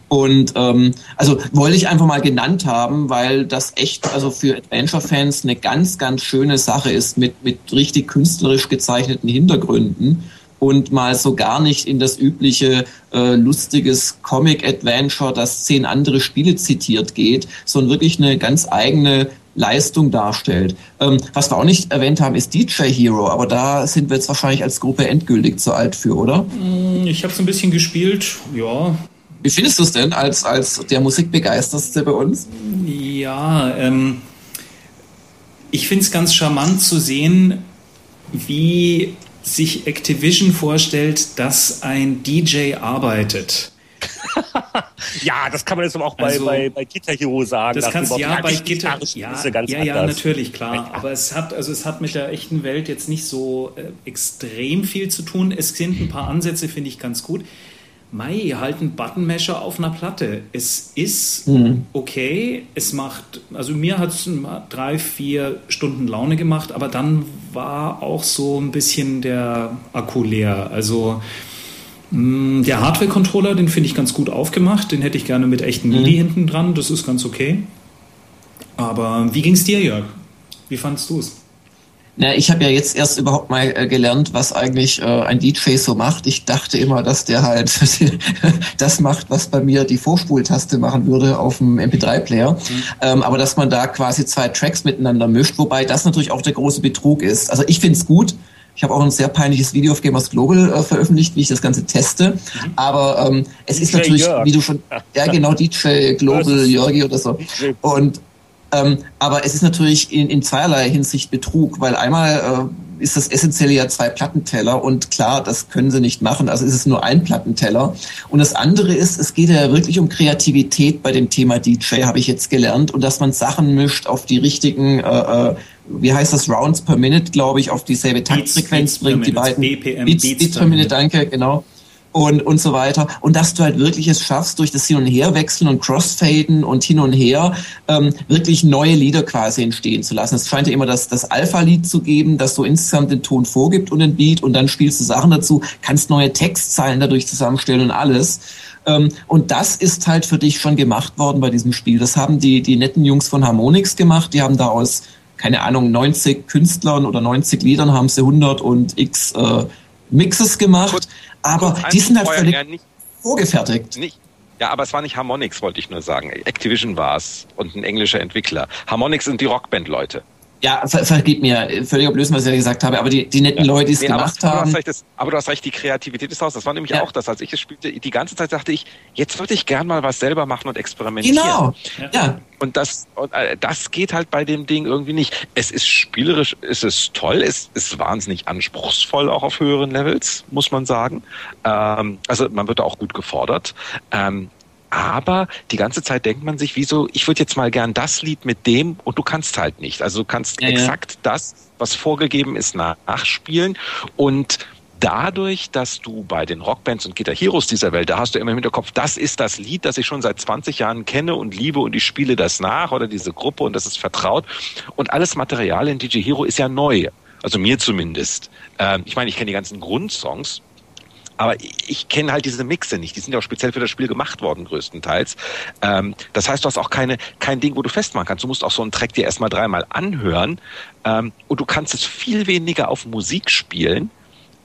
Und ähm, also wollte ich einfach mal genannt haben, weil das echt also für Adventure-Fans eine ganz, ganz schöne Sache ist mit, mit richtig künstlerisch gezeichneten Hintergründen und mal so gar nicht in das übliche äh, lustiges Comic-Adventure, das zehn andere Spiele zitiert geht, sondern wirklich eine ganz eigene Leistung darstellt. Ähm, was wir auch nicht erwähnt haben, ist DJ Hero, aber da sind wir jetzt wahrscheinlich als Gruppe endgültig zu alt für, oder? Mm, ich habe es ein bisschen gespielt, ja. Wie findest du es denn als, als der Musikbegeisterste bei uns? Ja, ähm, ich finde es ganz charmant zu sehen, wie sich Activision vorstellt, dass ein DJ arbeitet. ja, das kann man jetzt auch bei, also, bei, bei Guitar Hero sagen. Das kannst du ja bei Guitar ja, ja, ja, natürlich, klar. Aber es hat, also es hat mit der echten Welt jetzt nicht so äh, extrem viel zu tun. Es sind ein paar Ansätze, finde ich ganz gut. Mai, halt ein Buttonmesher auf einer Platte. Es ist mhm. okay. Es macht, also mir hat es drei, vier Stunden Laune gemacht, aber dann war auch so ein bisschen der Akku leer. Also der Hardware-Controller, den finde ich ganz gut aufgemacht. Den hätte ich gerne mit echten MIDI mhm. hinten dran. Das ist ganz okay. Aber wie ging es dir, Jörg? Wie fandest du es? Na, ich habe ja jetzt erst überhaupt mal äh, gelernt, was eigentlich äh, ein DJ so macht. Ich dachte immer, dass der halt das macht, was bei mir die Vorspultaste machen würde auf dem MP3-Player. Mhm. Ähm, aber dass man da quasi zwei Tracks miteinander mischt, wobei das natürlich auch der große Betrug ist. Also ich find's gut. Ich habe auch ein sehr peinliches Video auf Gamers Global äh, veröffentlicht, wie ich das Ganze teste. Mhm. Aber ähm, es DJ ist natürlich, Jörg. wie du schon, ja genau, DJ Global Jörgi oder so. Und ähm, aber es ist natürlich in, in zweierlei Hinsicht Betrug, weil einmal äh, ist das essentielle ja zwei Plattenteller und klar, das können sie nicht machen, also ist es nur ein Plattenteller. Und das andere ist, es geht ja wirklich um Kreativität bei dem Thema DJ, habe ich jetzt gelernt, und dass man Sachen mischt auf die richtigen, äh, äh wie heißt das, Rounds per Minute, glaube ich, auf dieselbe Taktfrequenz bringt, die beiden. BPM, Beats, Beats per Minute, danke, genau und, und so weiter. Und dass du halt wirklich es schaffst, durch das Hin- und Herwechseln und Crossfaden und hin und her ähm, wirklich neue Lieder quasi entstehen zu lassen. Es scheint ja immer das, das Alpha-Lied zu geben, das so insgesamt den Ton vorgibt und den Beat und dann spielst du Sachen dazu, kannst neue Textzeilen dadurch zusammenstellen und alles. Ähm, und das ist halt für dich schon gemacht worden bei diesem Spiel. Das haben die, die netten Jungs von Harmonix gemacht. Die haben da aus, keine Ahnung, 90 Künstlern oder 90 Liedern haben sie 100 und x äh, Mixes gemacht. Aber die sind halt völlig nicht, vorgefertigt. Nicht, ja, aber es war nicht Harmonix, wollte ich nur sagen. Activision war es und ein englischer Entwickler. Harmonix sind die Rockband-Leute. Ja, ver vergeht mir, völliger Blödsinn, was ich ja gesagt habe, aber die, die netten ja. Leute, die es nee, gemacht aber, haben. Du recht, das, aber du hast recht, die Kreativität ist aus. Das war nämlich ja. auch das, als ich es spielte, die ganze Zeit dachte ich, jetzt würde ich gern mal was selber machen und experimentieren. Genau, ja. Und das, und, äh, das geht halt bei dem Ding irgendwie nicht. Es ist spielerisch, es ist toll, es ist wahnsinnig anspruchsvoll auch auf höheren Levels, muss man sagen. Ähm, also man wird auch gut gefordert. Ähm, aber die ganze Zeit denkt man sich, wieso, ich würde jetzt mal gern das Lied mit dem und du kannst halt nicht. Also du kannst ja, exakt ja. das, was vorgegeben ist, nachspielen und dadurch, dass du bei den Rockbands und Guitar Heroes dieser Welt, da hast du immer im Hinterkopf, das ist das Lied, das ich schon seit 20 Jahren kenne und liebe und ich spiele das nach oder diese Gruppe und das ist vertraut und alles Material in DJ Hero ist ja neu. Also mir zumindest. Ähm, ich meine, ich kenne die ganzen Grundsongs, aber ich kenne halt diese Mixe nicht. Die sind ja auch speziell für das Spiel gemacht worden, größtenteils. Ähm, das heißt, du hast auch keine, kein Ding, wo du festmachen kannst. Du musst auch so einen Track dir erstmal dreimal anhören. Ähm, und du kannst es viel weniger auf Musik spielen,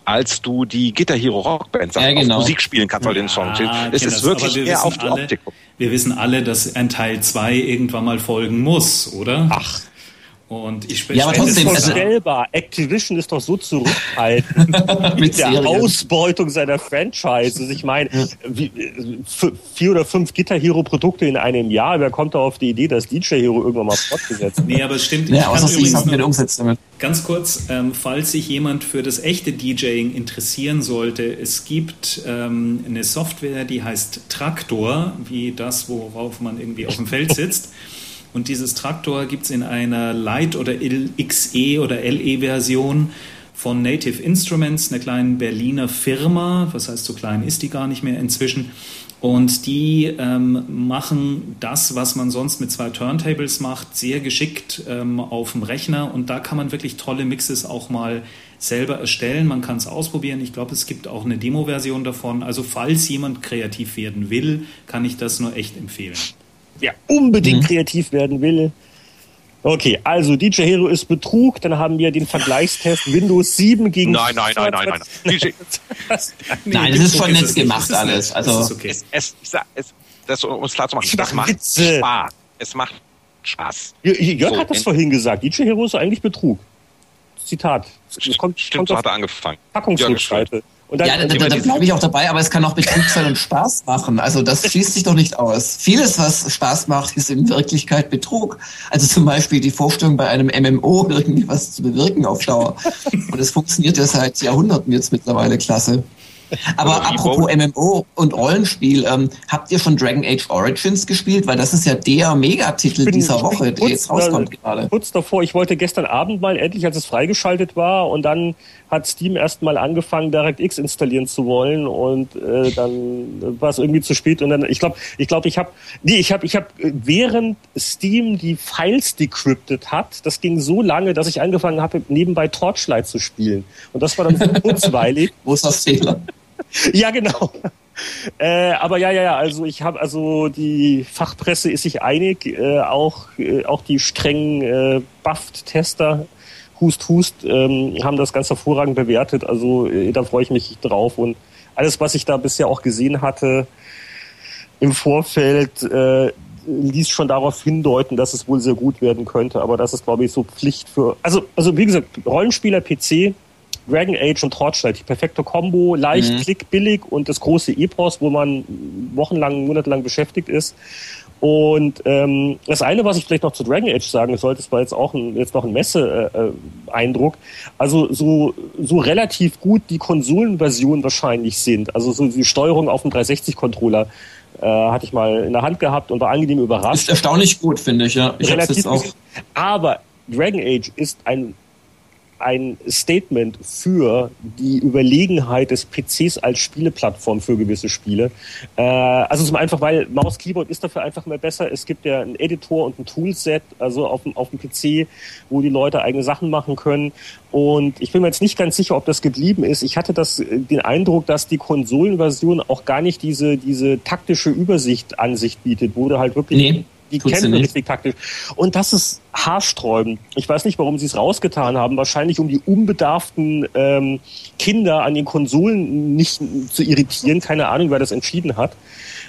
als du die Guitar Hero Rockband ja, genau. auf Musik spielen kannst, weil ja, den Song Es ist das. wirklich eher auf die alle, Optik. Wir wissen alle, dass ein Teil 2 irgendwann mal folgen muss, oder? Ach, und ich ja, aber trotzdem ist vorstellbar. Activision ist doch so zurückhaltend mit der Serien. Ausbeutung seiner Franchises. Ich meine, wie, vier oder fünf Guitar Hero Produkte in einem Jahr. Wer kommt da auf die Idee, dass DJ Hero irgendwann mal fortgesetzt Nee, aber es stimmt. Ja, außer sie haben mit umsetzen damit. Ganz kurz, ähm, falls sich jemand für das echte DJing interessieren sollte, es gibt ähm, eine Software, die heißt Traktor, wie das, worauf man irgendwie auf dem Feld sitzt. Und dieses Traktor gibt es in einer Light- oder XE oder LE-Version von Native Instruments, einer kleinen Berliner Firma. Was heißt, so klein ist die gar nicht mehr inzwischen. Und die ähm, machen das, was man sonst mit zwei Turntables macht, sehr geschickt ähm, auf dem Rechner. Und da kann man wirklich tolle Mixes auch mal selber erstellen. Man kann es ausprobieren. Ich glaube, es gibt auch eine Demo-Version davon. Also falls jemand kreativ werden will, kann ich das nur echt empfehlen der unbedingt mhm. kreativ werden will. Okay, also DJ Hero ist Betrug, dann haben wir den Vergleichstest Windows 7 gegen Nein, nein, nein, nein, nein. DJ nein, das ist schon nett gemacht ist alles. Also okay. es, es, es, das, um es klar zu machen, das macht Witze. Spaß. Es macht Spaß. Jörg so, hat das vorhin gesagt. DJ Hero ist eigentlich Betrug. Zitat. Kommt, Stimmt, kommt so hat er angefangen. Packungsrückseite. Dann, ja, da, da, da bleibe ich auch dabei, aber es kann auch Betrug sein und Spaß machen. Also das schließt sich doch nicht aus. Vieles, was Spaß macht, ist in Wirklichkeit Betrug. Also zum Beispiel die Vorstellung bei einem MMO irgendwie was zu bewirken auf Dauer. Und es funktioniert ja seit Jahrhunderten jetzt mittlerweile klasse. Aber apropos MMO und Rollenspiel, ähm, habt ihr schon Dragon Age Origins gespielt? Weil das ist ja der Megatitel bin, dieser Woche, der jetzt rauskommt gerade. Kurz davor, ich wollte gestern Abend mal endlich, als es freigeschaltet war, und dann hat Steam erstmal angefangen, DirectX installieren zu wollen und äh, dann war es irgendwie zu spät und dann, ich glaube, ich glaube, ich habe, nee, ich habe, ich habe, während Steam die Files decryptet hat, das ging so lange, dass ich angefangen habe, nebenbei Torchlight zu spielen und das war dann so kurzweilig. Wo ist das Fehler? ja, genau. Äh, aber ja, ja, ja, also ich habe, also die Fachpresse ist sich einig, äh, auch, äh, auch die strengen äh, Buffed-Tester, Hust, Hust, ähm, haben das ganz hervorragend bewertet. Also äh, da freue ich mich drauf. Und alles, was ich da bisher auch gesehen hatte im Vorfeld, äh, ließ schon darauf hindeuten, dass es wohl sehr gut werden könnte. Aber das ist, glaube ich, so Pflicht für. Also, also wie gesagt, Rollenspieler PC Dragon Age und Torchlight, die perfekte Combo, leicht, mhm. klickbillig und das große Epos, wo man wochenlang, monatelang beschäftigt ist. Und ähm, das eine, was ich vielleicht noch zu Dragon Age sagen sollte, es war jetzt auch ein, jetzt noch ein Messe-Update Eindruck. Also so, so relativ gut die Konsolenversion wahrscheinlich sind. Also so die Steuerung auf dem 360-Controller äh, hatte ich mal in der Hand gehabt und war angenehm überrascht. Ist erstaunlich gut, finde ich, ja. Ich relativ auch. Aber Dragon Age ist ein ein Statement für die Überlegenheit des PCs als Spieleplattform für gewisse Spiele. Äh, also zum einfach, weil Maus Keyboard ist dafür einfach mehr besser. Es gibt ja einen Editor und ein Toolset, also auf dem, auf dem PC, wo die Leute eigene Sachen machen können. Und ich bin mir jetzt nicht ganz sicher, ob das geblieben ist. Ich hatte das, den Eindruck, dass die Konsolenversion auch gar nicht diese, diese taktische Übersicht an sich bietet, wo du halt wirklich nee die kämpfen richtig taktisch. Und das ist haarsträubend. Ich weiß nicht, warum sie es rausgetan haben. Wahrscheinlich, um die unbedarften ähm, Kinder an den Konsolen nicht zu irritieren. Keine Ahnung, wer das entschieden hat.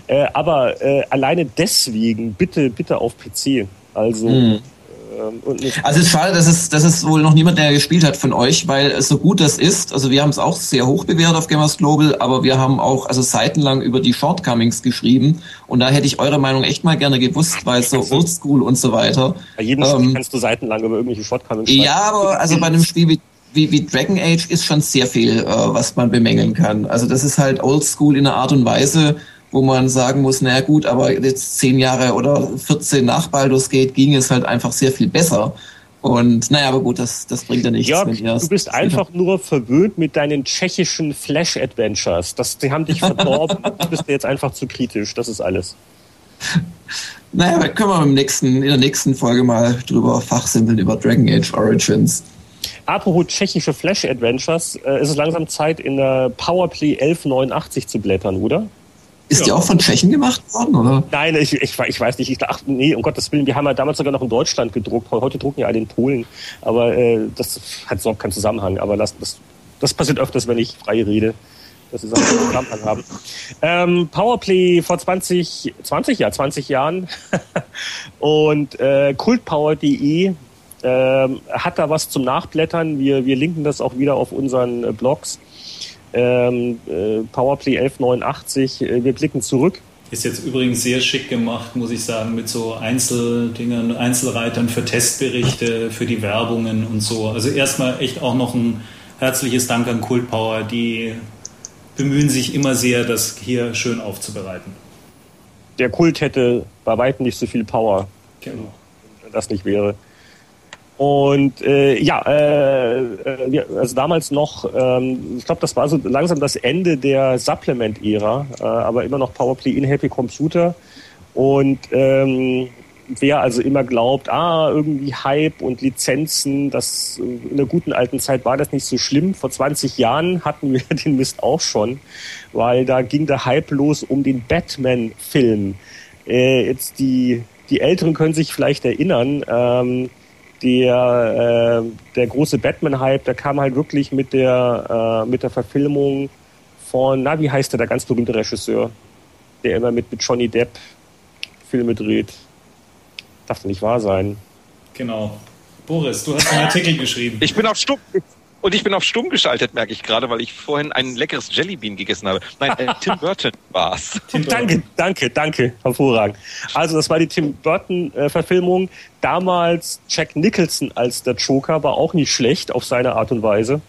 Äh, aber äh, alleine deswegen bitte, bitte auf PC. Also. Mhm. Ähm, also es ist schade, dass es, dass es wohl noch niemand mehr gespielt hat von euch, weil so gut das ist, also wir haben es auch sehr hoch bewertet auf Gamers Global, aber wir haben auch also seitenlang über die Shortcomings geschrieben und da hätte ich eure Meinung echt mal gerne gewusst, weil so Oldschool und so weiter. Bei jedem ähm, Spiel kannst du seitenlang über irgendwelche Shortcomings schreiben. Ja, aber also bei einem Spiel wie wie, wie Dragon Age ist schon sehr viel, äh, was man bemängeln kann. Also das ist halt Oldschool in einer Art und Weise, wo man sagen muss, naja gut, aber jetzt zehn Jahre oder 14 nach Baldur's Gate ging es halt einfach sehr viel besser. Und naja, aber gut, das, das bringt ja nichts. Jörg, du bist einfach nur verwöhnt mit deinen tschechischen Flash-Adventures. die haben dich verdorben. du bist jetzt einfach zu kritisch. Das ist alles. Naja, können wir im nächsten, in der nächsten Folge mal drüber fachsimpeln über Dragon Age Origins. Apropos tschechische Flash-Adventures, äh, ist es langsam Zeit, in der Powerplay 1189 zu blättern, oder? Ist ja. die auch von Tschechen gemacht worden, oder? Nein, ich, ich, ich weiß nicht. Ich, ach, nee, um Gottes Willen, wir haben ja damals sogar noch in Deutschland gedruckt. Heute drucken ja alle in Polen. Aber äh, das hat überhaupt keinen Zusammenhang. Aber das, das, das passiert öfters, wenn ich frei rede. Dass sie Sachen einen Zusammenhang haben. Ähm, Powerplay vor 20, 20, ja, 20 Jahren. Und äh, kultpower.de äh, hat da was zum Nachblättern. Wir, wir linken das auch wieder auf unseren äh, Blogs ähm, äh, Powerplay 1189. Äh, wir blicken zurück. Ist jetzt übrigens sehr schick gemacht, muss ich sagen, mit so Einzeldingern, Einzelreitern für Testberichte, für die Werbungen und so. Also erstmal echt auch noch ein herzliches Dank an Kult Power, die bemühen sich immer sehr, das hier schön aufzubereiten. Der Kult hätte bei weitem nicht so viel Power, genau. wenn das nicht wäre. Und äh, ja, äh, äh, also damals noch, ähm, ich glaube, das war so langsam das Ende der Supplement-Ära, äh, aber immer noch Powerplay in Happy Computer. Und ähm, wer also immer glaubt, ah, irgendwie Hype und Lizenzen, das in der guten alten Zeit war das nicht so schlimm. Vor 20 Jahren hatten wir den Mist auch schon, weil da ging der Hype los um den Batman-Film. Äh, jetzt die, die Älteren können sich vielleicht erinnern, ähm, der, äh, der große Batman-Hype, der kam halt wirklich mit der, äh, mit der Verfilmung von, na, wie heißt der, der ganz berühmte Regisseur, der immer mit, mit Johnny Depp Filme dreht. Darf doch nicht wahr sein. Genau. Boris, du hast einen Artikel geschrieben. Ich bin auf Stumm. Und ich bin auf stumm geschaltet, merke ich gerade, weil ich vorhin ein leckeres Jellybean gegessen habe. Nein, äh, Tim Burton war's. Tim danke, danke, danke. Hervorragend. Also das war die Tim Burton-Verfilmung. Damals Jack Nicholson als der Joker war auch nicht schlecht auf seine Art und Weise.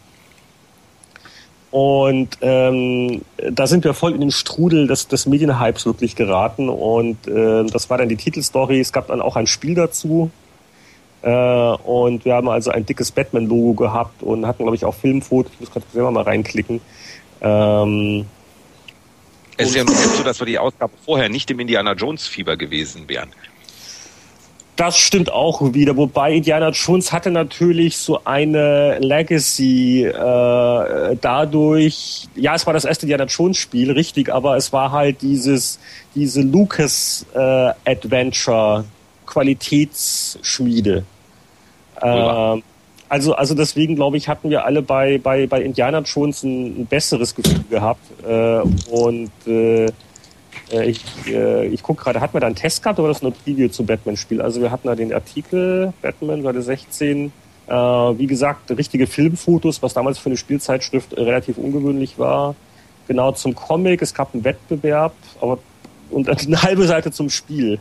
Und ähm, da sind wir voll in den Strudel des, des Medienhypes wirklich geraten. Und äh, das war dann die Titelstory. Es gab dann auch ein Spiel dazu, äh, und wir haben also ein dickes Batman-Logo gehabt und hatten, glaube ich, auch Filmfotos. Ich muss gerade selber mal reinklicken. Ähm, es ist ja so, dass wir die Ausgabe vorher nicht im Indiana Jones-Fieber gewesen wären. Das stimmt auch wieder, wobei Indiana Jones hatte natürlich so eine Legacy äh, dadurch, ja, es war das erste Indiana Jones Spiel, richtig, aber es war halt dieses, diese Lucas äh, Adventure Qualitätsschmiede. Äh, also, also deswegen glaube ich, hatten wir alle bei, bei, bei Indiana Jones ein, ein besseres Gefühl gehabt. Äh, und äh, äh ich, äh, ich gucke gerade, hatten wir da einen Test gehabt oder das nur ein Preview zum Batman-Spiel? Also wir hatten da den Artikel Batman Seite 16. Äh, wie gesagt, richtige Filmfotos, was damals für eine Spielzeitschrift relativ ungewöhnlich war. Genau zum Comic, es gab einen Wettbewerb, aber und eine halbe Seite zum Spiel.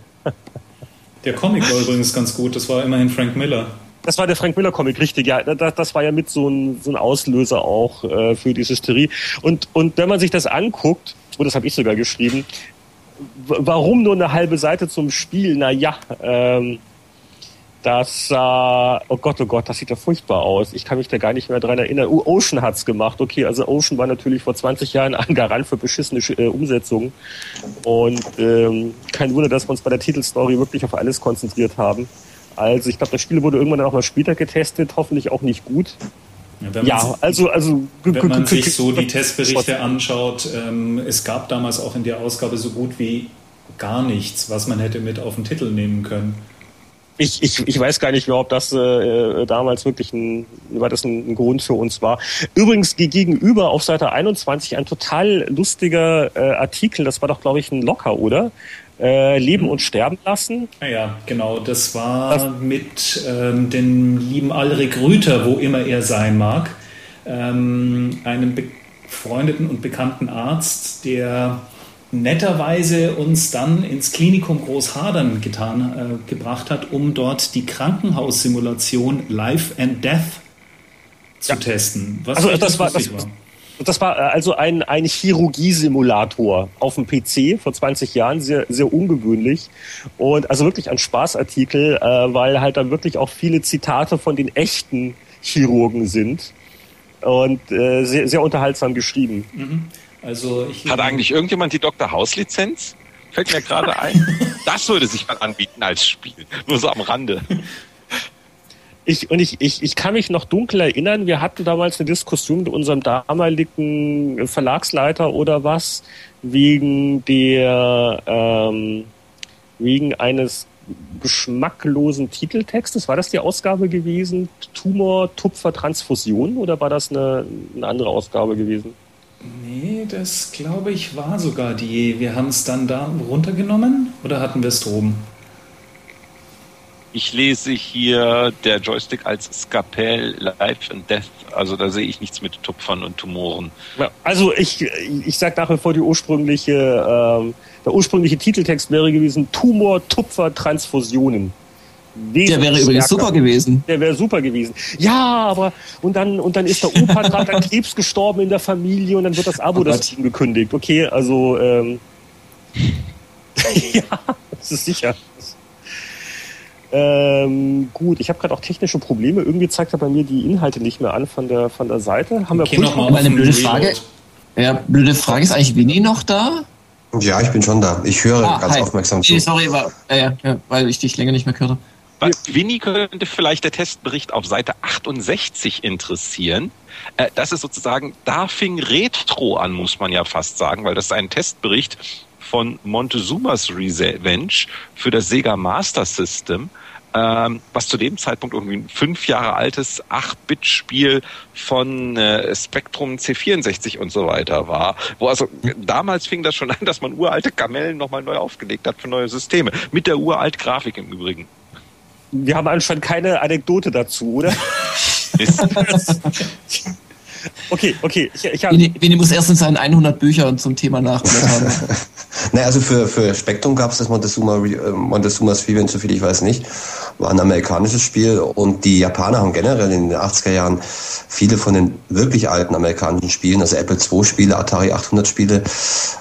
Der Comic war übrigens ganz gut, das war immerhin Frank Miller. Das war der Frank Miller Comic, richtig. Ja, das, das war ja mit so ein, so ein Auslöser auch äh, für die Hysterie. Und, und wenn man sich das anguckt, oh, das habe ich sogar geschrieben, warum nur eine halbe Seite zum Spiel? Na ja, ähm, das sah, oh Gott, oh Gott, das sieht ja furchtbar aus. Ich kann mich da gar nicht mehr dran erinnern. Uh, Ocean hat's gemacht. Okay, also Ocean war natürlich vor 20 Jahren ein Garant für beschissene äh, Umsetzungen. Und ähm, kein Wunder, dass wir uns bei der Titelstory wirklich auf alles konzentriert haben. Also ich glaube, das Spiel wurde irgendwann dann auch mal später getestet, hoffentlich auch nicht gut. Ja, ja also, also wenn man sich so die Testberichte anschaut, ähm, es gab damals auch in der Ausgabe so gut wie gar nichts, was man hätte mit auf den Titel nehmen können ich, ich, ich weiß gar nicht mehr, ob das äh, damals wirklich ein, war das ein, ein Grund für uns war. Übrigens gegenüber auf Seite 21 ein total lustiger äh, Artikel, das war doch, glaube ich, ein Locker, oder? Äh, Leben und Sterben lassen. Ja, genau. Das war das mit ähm, dem lieben Alrik Rüther, wo immer er sein mag, ähm, einem befreundeten und bekannten Arzt, der netterweise uns dann ins Klinikum Großhadern getan, äh, gebracht hat, um dort die Krankenhaussimulation Life and Death zu ja. testen. Was also das war, das, war. Das war äh, also ein, ein Chirurgiesimulator auf dem PC vor 20 Jahren, sehr, sehr ungewöhnlich. Und also wirklich ein Spaßartikel, äh, weil halt dann wirklich auch viele Zitate von den echten Chirurgen sind. Und äh, sehr, sehr unterhaltsam geschrieben. Mhm. Also ich Hat eigentlich irgendjemand die Dr. House-Lizenz? Fällt mir gerade ein. das würde sich mal anbieten als Spiel. Nur so am Rande. Ich, und ich, ich, ich kann mich noch dunkel erinnern, wir hatten damals eine Diskussion mit unserem damaligen Verlagsleiter oder was, wegen der, ähm, wegen eines geschmacklosen Titeltextes. War das die Ausgabe gewesen? Tumor, Tupfer, Transfusion oder war das eine, eine andere Ausgabe gewesen? Nee, das glaube ich war sogar die. Wir haben es dann da runtergenommen oder hatten wir es droben? Ich lese hier der Joystick als Skapell Life and Death. Also da sehe ich nichts mit Tupfern und Tumoren. Ja, also ich, ich sage nach wie vor die ursprüngliche, ähm, der ursprüngliche Titeltext wäre gewesen Tumor, Tupfer, Transfusionen. Der wäre übrigens super gewesen. Der wäre super gewesen. Ja, aber und dann und dann ist der Opa gerade an Krebs gestorben in der Familie und dann wird das Abo oh das Team gekündigt. Okay, also ähm, ja, das ist sicher. Ähm, gut, ich habe gerade auch technische Probleme. Irgendwie zeigt er bei mir die Inhalte nicht mehr an von der von der Seite. Haben okay, wir noch mal eine blöde Frage. Ja, blöde Frage ist eigentlich Winnie noch da? Ja, ich bin schon da. Ich höre ah, ganz hi. aufmerksam zu. Sorry, war, äh, ja, weil ich dich länger nicht mehr gehört habe. Winnie könnte vielleicht der Testbericht auf Seite 68 interessieren. Äh, das ist sozusagen, da fing Retro an, muss man ja fast sagen, weil das ist ein Testbericht von Montezumas Revenge für das Sega Master System ähm, was zu dem Zeitpunkt irgendwie ein fünf Jahre altes 8-Bit-Spiel von äh, Spectrum C64 und so weiter war. Wo also damals fing das schon an, dass man uralte Kamellen nochmal neu aufgelegt hat für neue Systeme. Mit der uralt Grafik im Übrigen. Wir haben anscheinend keine Anekdote dazu, oder? Okay, okay. Ich, ich hab... Muss erst in seinen 100 Büchern zum Thema nachblättern. naja, also für, für Spektrum gab es das Montezuma, äh, Montezuma's Revenge, soviel ich weiß nicht. War ein amerikanisches Spiel und die Japaner haben generell in den 80er Jahren viele von den wirklich alten amerikanischen Spielen, also Apple II Spiele, Atari 800 Spiele,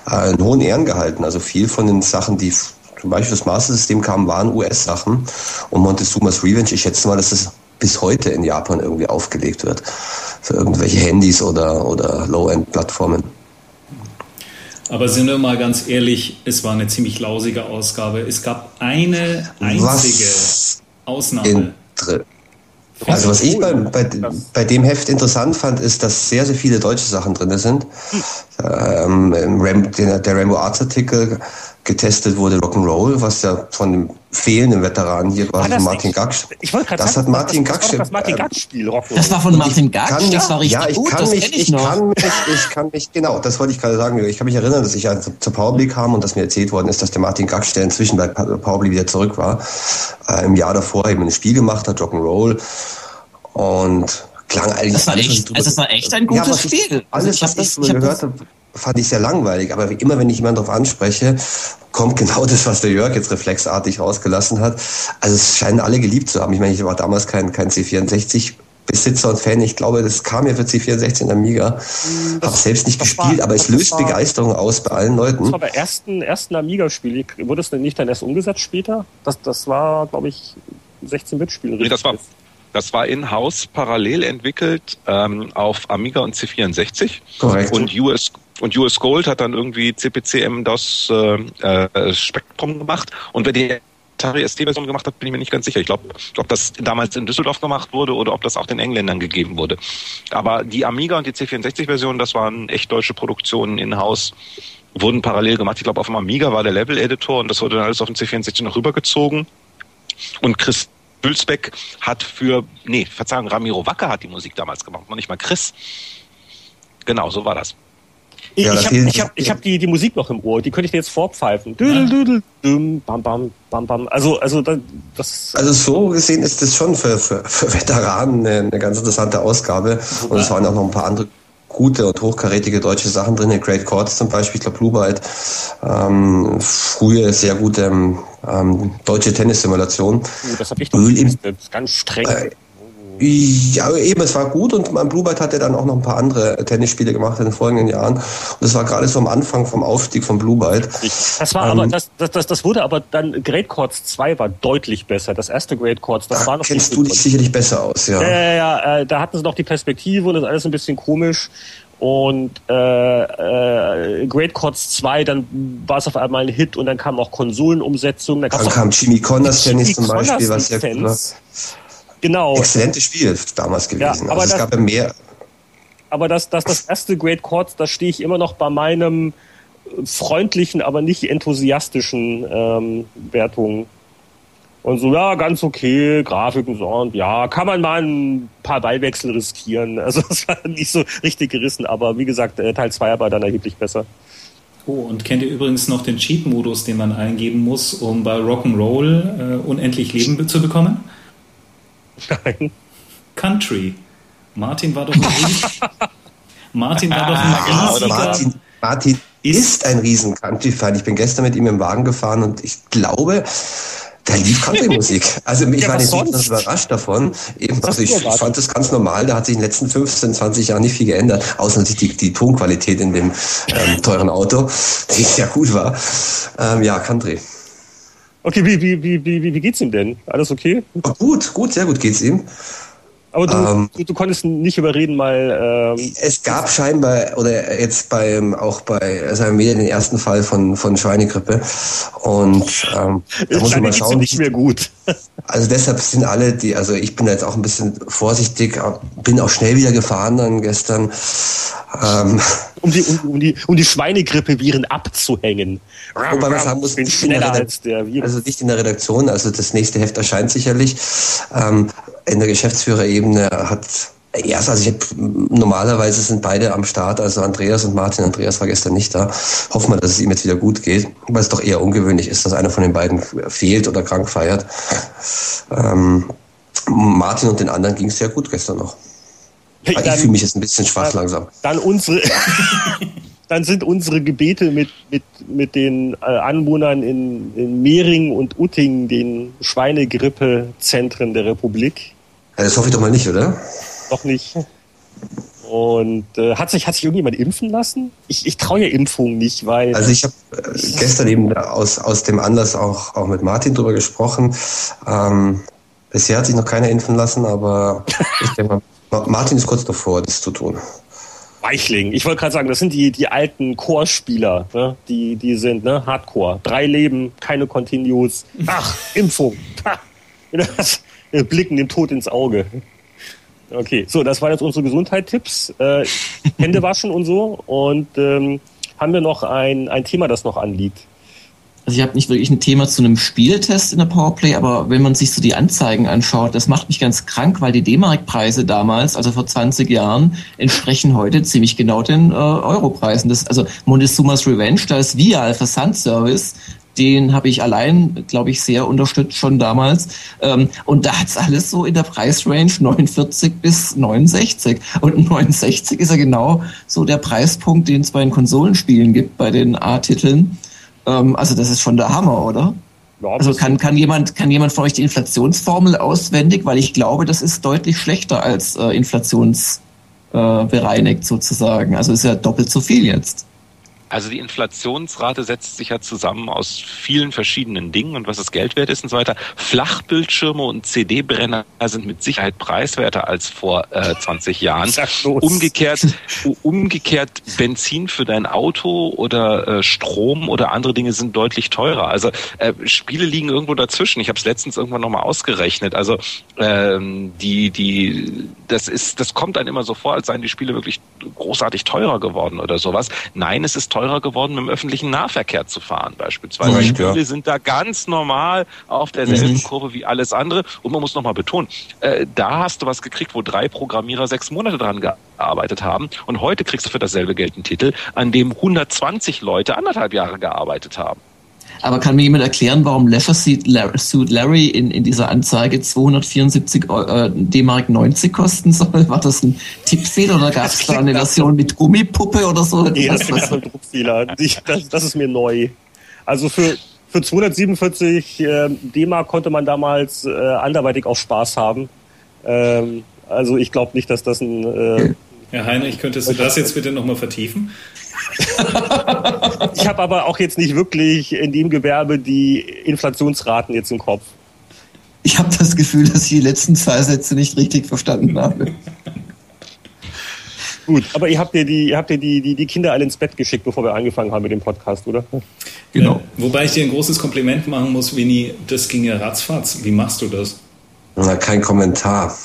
äh, in hohen Ehren gehalten. Also viel von den Sachen, die zum Beispiel das Master System kamen, waren US-Sachen. Und Montezuma's Revenge, ich schätze mal, dass das bis heute in Japan irgendwie aufgelegt wird. Für irgendwelche Handys oder, oder Low-End-Plattformen. Aber sind wir mal ganz ehrlich, es war eine ziemlich lausige Ausgabe. Es gab eine einzige Was Ausnahme. Also was ich bei, bei, bei, dem Heft interessant fand, ist, dass sehr, sehr viele deutsche Sachen drin sind. Hm. Ähm, der Rambo Arts Artikel getestet wurde Rock'n'Roll, was ja von dem fehlenden Veteran hier quasi von Martin Gaksch. Ich wollte gerade sagen, hat Martin das, Gaksch. Das, Martin Gaksch Spiel Rock'n'Roll. Das war von Martin Gaksch. das war richtig ja, ich gut. Kann mich, ich, ich kann mich, ich kann mich, genau, das wollte ich gerade sagen. Ich kann mich erinnern, dass ich zur Powerplay kam und dass mir erzählt worden ist, dass der Martin Gaksch, der inzwischen bei Powerplay wieder zurück war, äh, im Jahr davor eben ein Spiel gemacht hat, Rock'n'Roll und klang eigentlich. Das war echt, also das war echt ein gutes ja, Spiel. Alles, also was ich, ich so gehört habe, fand ich sehr langweilig. Aber immer, wenn ich jemanden darauf anspreche, kommt genau das, was der Jörg jetzt reflexartig rausgelassen hat. Also es scheinen alle geliebt zu haben. Ich meine, ich war damals kein, kein C64 Besitzer und Fan. Ich glaube, das kam ja für C64 in Amiga. Das, Hab selbst nicht gespielt, war, aber es löst war, Begeisterung aus bei allen Leuten. Das war bei ersten, ersten Amiga-Spiel. Wurde es denn nicht dann erst umgesetzt später? Das, das war, glaube ich, 16-Bit-Spiel. Nee, das war, das war in-house parallel entwickelt ähm, auf Amiga und C64. Korrekt. Und US, und US Gold hat dann irgendwie CPCM das äh, äh, Spektrum gemacht. Und wer die Atari ST-Version gemacht hat, bin ich mir nicht ganz sicher. Ich glaube, ob das damals in Düsseldorf gemacht wurde oder ob das auch den Engländern gegeben wurde. Aber die Amiga und die C64-Version, das waren echt deutsche Produktionen in-house, wurden parallel gemacht. Ich glaube, auf dem Amiga war der Level-Editor und das wurde dann alles auf den C64 noch rübergezogen. Und Chris Hülsbeck hat für, nee, Verzeihung, Ramiro Wacker hat die Musik damals gemacht, noch nicht mal Chris. Genau, so war das. Ich, ja, ich habe ich hab, ich hab die, die Musik noch im Ohr, die könnte ich dir jetzt vorpfeifen. Düdel, düdel, düm, bam, bam, bam, bam. Also, also das. Also so gesehen ist das schon für, für, für Veteranen eine, eine ganz interessante Ausgabe. Und es waren auch noch ein paar andere gute und hochkarätige deutsche Sachen drin. Great Chords zum Beispiel, ich glaube Blue Byte. Ähm, frühe sehr gute ähm, deutsche Tennissimulation. Oh, das habe ich doch Öl im, ganz streng. Äh, ja, eben, es war gut und mein Bluebird hat ja dann auch noch ein paar andere Tennisspiele gemacht in den folgenden Jahren. Und das war gerade so am Anfang vom Aufstieg von Bluebird. Das war ähm, aber, das, das, das, das wurde aber dann, Great Chords 2 war deutlich besser. Das erste Great Chords, das war noch Kennst du dich sicherlich besser aus, ja. Ja, ja, ja, äh, da hatten sie noch die Perspektive und das ist alles ein bisschen komisch. Und äh, äh, Great Chords 2, dann war es auf einmal ein Hit und dann kam auch Konsolenumsetzung. Dann, dann kam Jimmy Connors Tennis zum Beispiel, was ja. Genau. Exzellentes Spiel damals gewesen. Ja, aber also es gab ja mehr. Aber das, das, das erste Great Chords, da stehe ich immer noch bei meinem freundlichen, aber nicht enthusiastischen ähm, Wertungen. Und so, ja, ganz okay, Grafiken so und ja, kann man mal ein paar Ballwechsel riskieren. Also es war nicht so richtig gerissen, aber wie gesagt, äh, Teil 2 war dann erheblich besser. Oh, und kennt ihr übrigens noch den Cheat-Modus, den man eingeben muss, um bei Rock'n'Roll äh, unendlich Leben zu bekommen? Nein. Country. Martin war doch ein Martin war doch ein ah, riesiger... Martin, Martin ist ein riesen Country-Fan. Ich bin gestern mit ihm im Wagen gefahren und ich glaube, da lief Country-Musik. Also ich ja, war nicht ganz überrascht davon. Eben, also ich, ich fand das ganz normal. Da hat sich in den letzten 15, 20 Jahren nicht viel geändert. Außer natürlich die, die Tonqualität in dem ähm, teuren Auto, die sehr gut war. Ähm, ja, Country. Okay, wie, wie, wie, wie, wie geht's ihm denn? Alles okay? Oh, gut, gut, sehr gut geht's ihm. Aber du, ähm, du, du, konntest nicht überreden, mal. Ähm es gab scheinbar, oder jetzt beim, auch bei seinem Medien den ersten Fall von, von Schweinegrippe. Und ähm, da muss man mal schauen. nicht mehr gut. also deshalb sind alle, die, also ich bin jetzt auch ein bisschen vorsichtig, bin auch schnell wieder gefahren dann gestern. Ähm, um, die, um, um, die, um die Schweinegrippe-Viren abzuhängen. Wobei man sagen muss, nicht schneller als der Virus. Also nicht in der Redaktion, also das nächste Heft erscheint sicherlich. Ähm, in der Geschäftsführerebene hat ja, also ich hab, normalerweise sind beide am Start, also Andreas und Martin. Andreas war gestern nicht da. Hoffen wir, dass es ihm jetzt wieder gut geht, weil es doch eher ungewöhnlich ist, dass einer von den beiden fehlt oder krank feiert. Ähm, Martin und den anderen ging es sehr gut gestern noch. Hey, ich fühle mich jetzt ein bisschen schwach dann, langsam. Dann unsere, dann sind unsere Gebete mit, mit, mit den äh, Anwohnern in, in Mehring und Utting, den Schweinegrippezentren der Republik. Ja, das hoffe ich doch mal nicht, oder? Noch nicht. Und äh, hat sich hat sich irgendjemand impfen lassen? Ich, ich traue ja Impfungen nicht, weil. Also ich habe äh, gestern eben aus, aus dem Anlass auch, auch mit Martin drüber gesprochen. Ähm, bisher hat sich noch keiner impfen lassen, aber ich denke mal, Martin ist kurz davor, das zu tun. Weichling. Ich wollte gerade sagen, das sind die, die alten Core-Spieler, ne? die, die sind ne? Hardcore. Drei Leben, keine Continues. Ach, Impfung. Das, blicken dem Tod ins Auge. Okay, so, das waren jetzt unsere Gesundheit-Tipps. Äh, Hände waschen und so. Und ähm, haben wir noch ein, ein Thema, das noch anliegt? Also ich habe nicht wirklich ein Thema zu einem Spieltest in der Powerplay, aber wenn man sich so die Anzeigen anschaut, das macht mich ganz krank, weil die D-Mark-Preise damals, also vor 20 Jahren, entsprechen heute ziemlich genau den äh, Euro-Preisen. Das, also Montezumas Revenge, da ist Via Versandservice den habe ich allein, glaube ich, sehr unterstützt schon damals. Ähm, und da hat's alles so in der Preisrange 49 bis 69. Und 69 ist ja genau so der Preispunkt, den es bei den Konsolenspielen gibt, bei den A-Titeln. Ähm, also das ist schon der Hammer, oder? Ja, also kann, kann, jemand, kann jemand von euch die Inflationsformel auswendig? Weil ich glaube, das ist deutlich schlechter als äh, inflationsbereinigt äh, sozusagen. Also ist ja doppelt so viel jetzt. Also die Inflationsrate setzt sich ja zusammen aus vielen verschiedenen Dingen und was das Geld wert ist und so weiter. Flachbildschirme und CD-Brenner sind mit Sicherheit preiswerter als vor äh, 20 Jahren. Umgekehrt, umgekehrt Benzin für dein Auto oder äh, Strom oder andere Dinge sind deutlich teurer. Also äh, Spiele liegen irgendwo dazwischen. Ich habe es letztens irgendwann nochmal ausgerechnet. Also ähm, die, die, das ist, das kommt dann immer so vor, als seien die Spiele wirklich großartig teurer geworden oder sowas. Nein, es ist teurer teurer geworden, mit dem öffentlichen Nahverkehr zu fahren beispielsweise. Mhm, Spiele ja. sind da ganz normal auf derselben mhm. Kurve wie alles andere. Und man muss nochmal betonen, äh, da hast du was gekriegt, wo drei Programmierer sechs Monate dran gearbeitet haben. Und heute kriegst du für dasselbe Geld einen Titel, an dem 120 Leute anderthalb Jahre gearbeitet haben. Aber kann mir jemand erklären, warum Leisure Suit Larry in, in dieser Anzeige 274 äh, D-Mark 90 kosten soll? War das ein Tippfehler oder gab es da eine Version mit Gummipuppe oder so? Nee, das, das, ein Druckfehler. Das, das ist mir neu. Also für, für 247 äh, D-Mark konnte man damals äh, anderweitig auch Spaß haben. Ähm, also ich glaube nicht, dass das ein... Äh, Herr Heinrich, könntest du das jetzt bitte nochmal vertiefen? ich habe aber auch jetzt nicht wirklich in dem Gewerbe die Inflationsraten jetzt im Kopf. Ich habe das Gefühl, dass ich die letzten zwei Sätze nicht richtig verstanden habe. Gut, aber ihr habt ja die, ihr habt ja die, die, die Kinder alle ins Bett geschickt, bevor wir angefangen haben mit dem Podcast, oder? Genau. Ja, wobei ich dir ein großes Kompliment machen muss, Winnie, das ging ja ratzfatz. Wie machst du das? Na, kein Kommentar.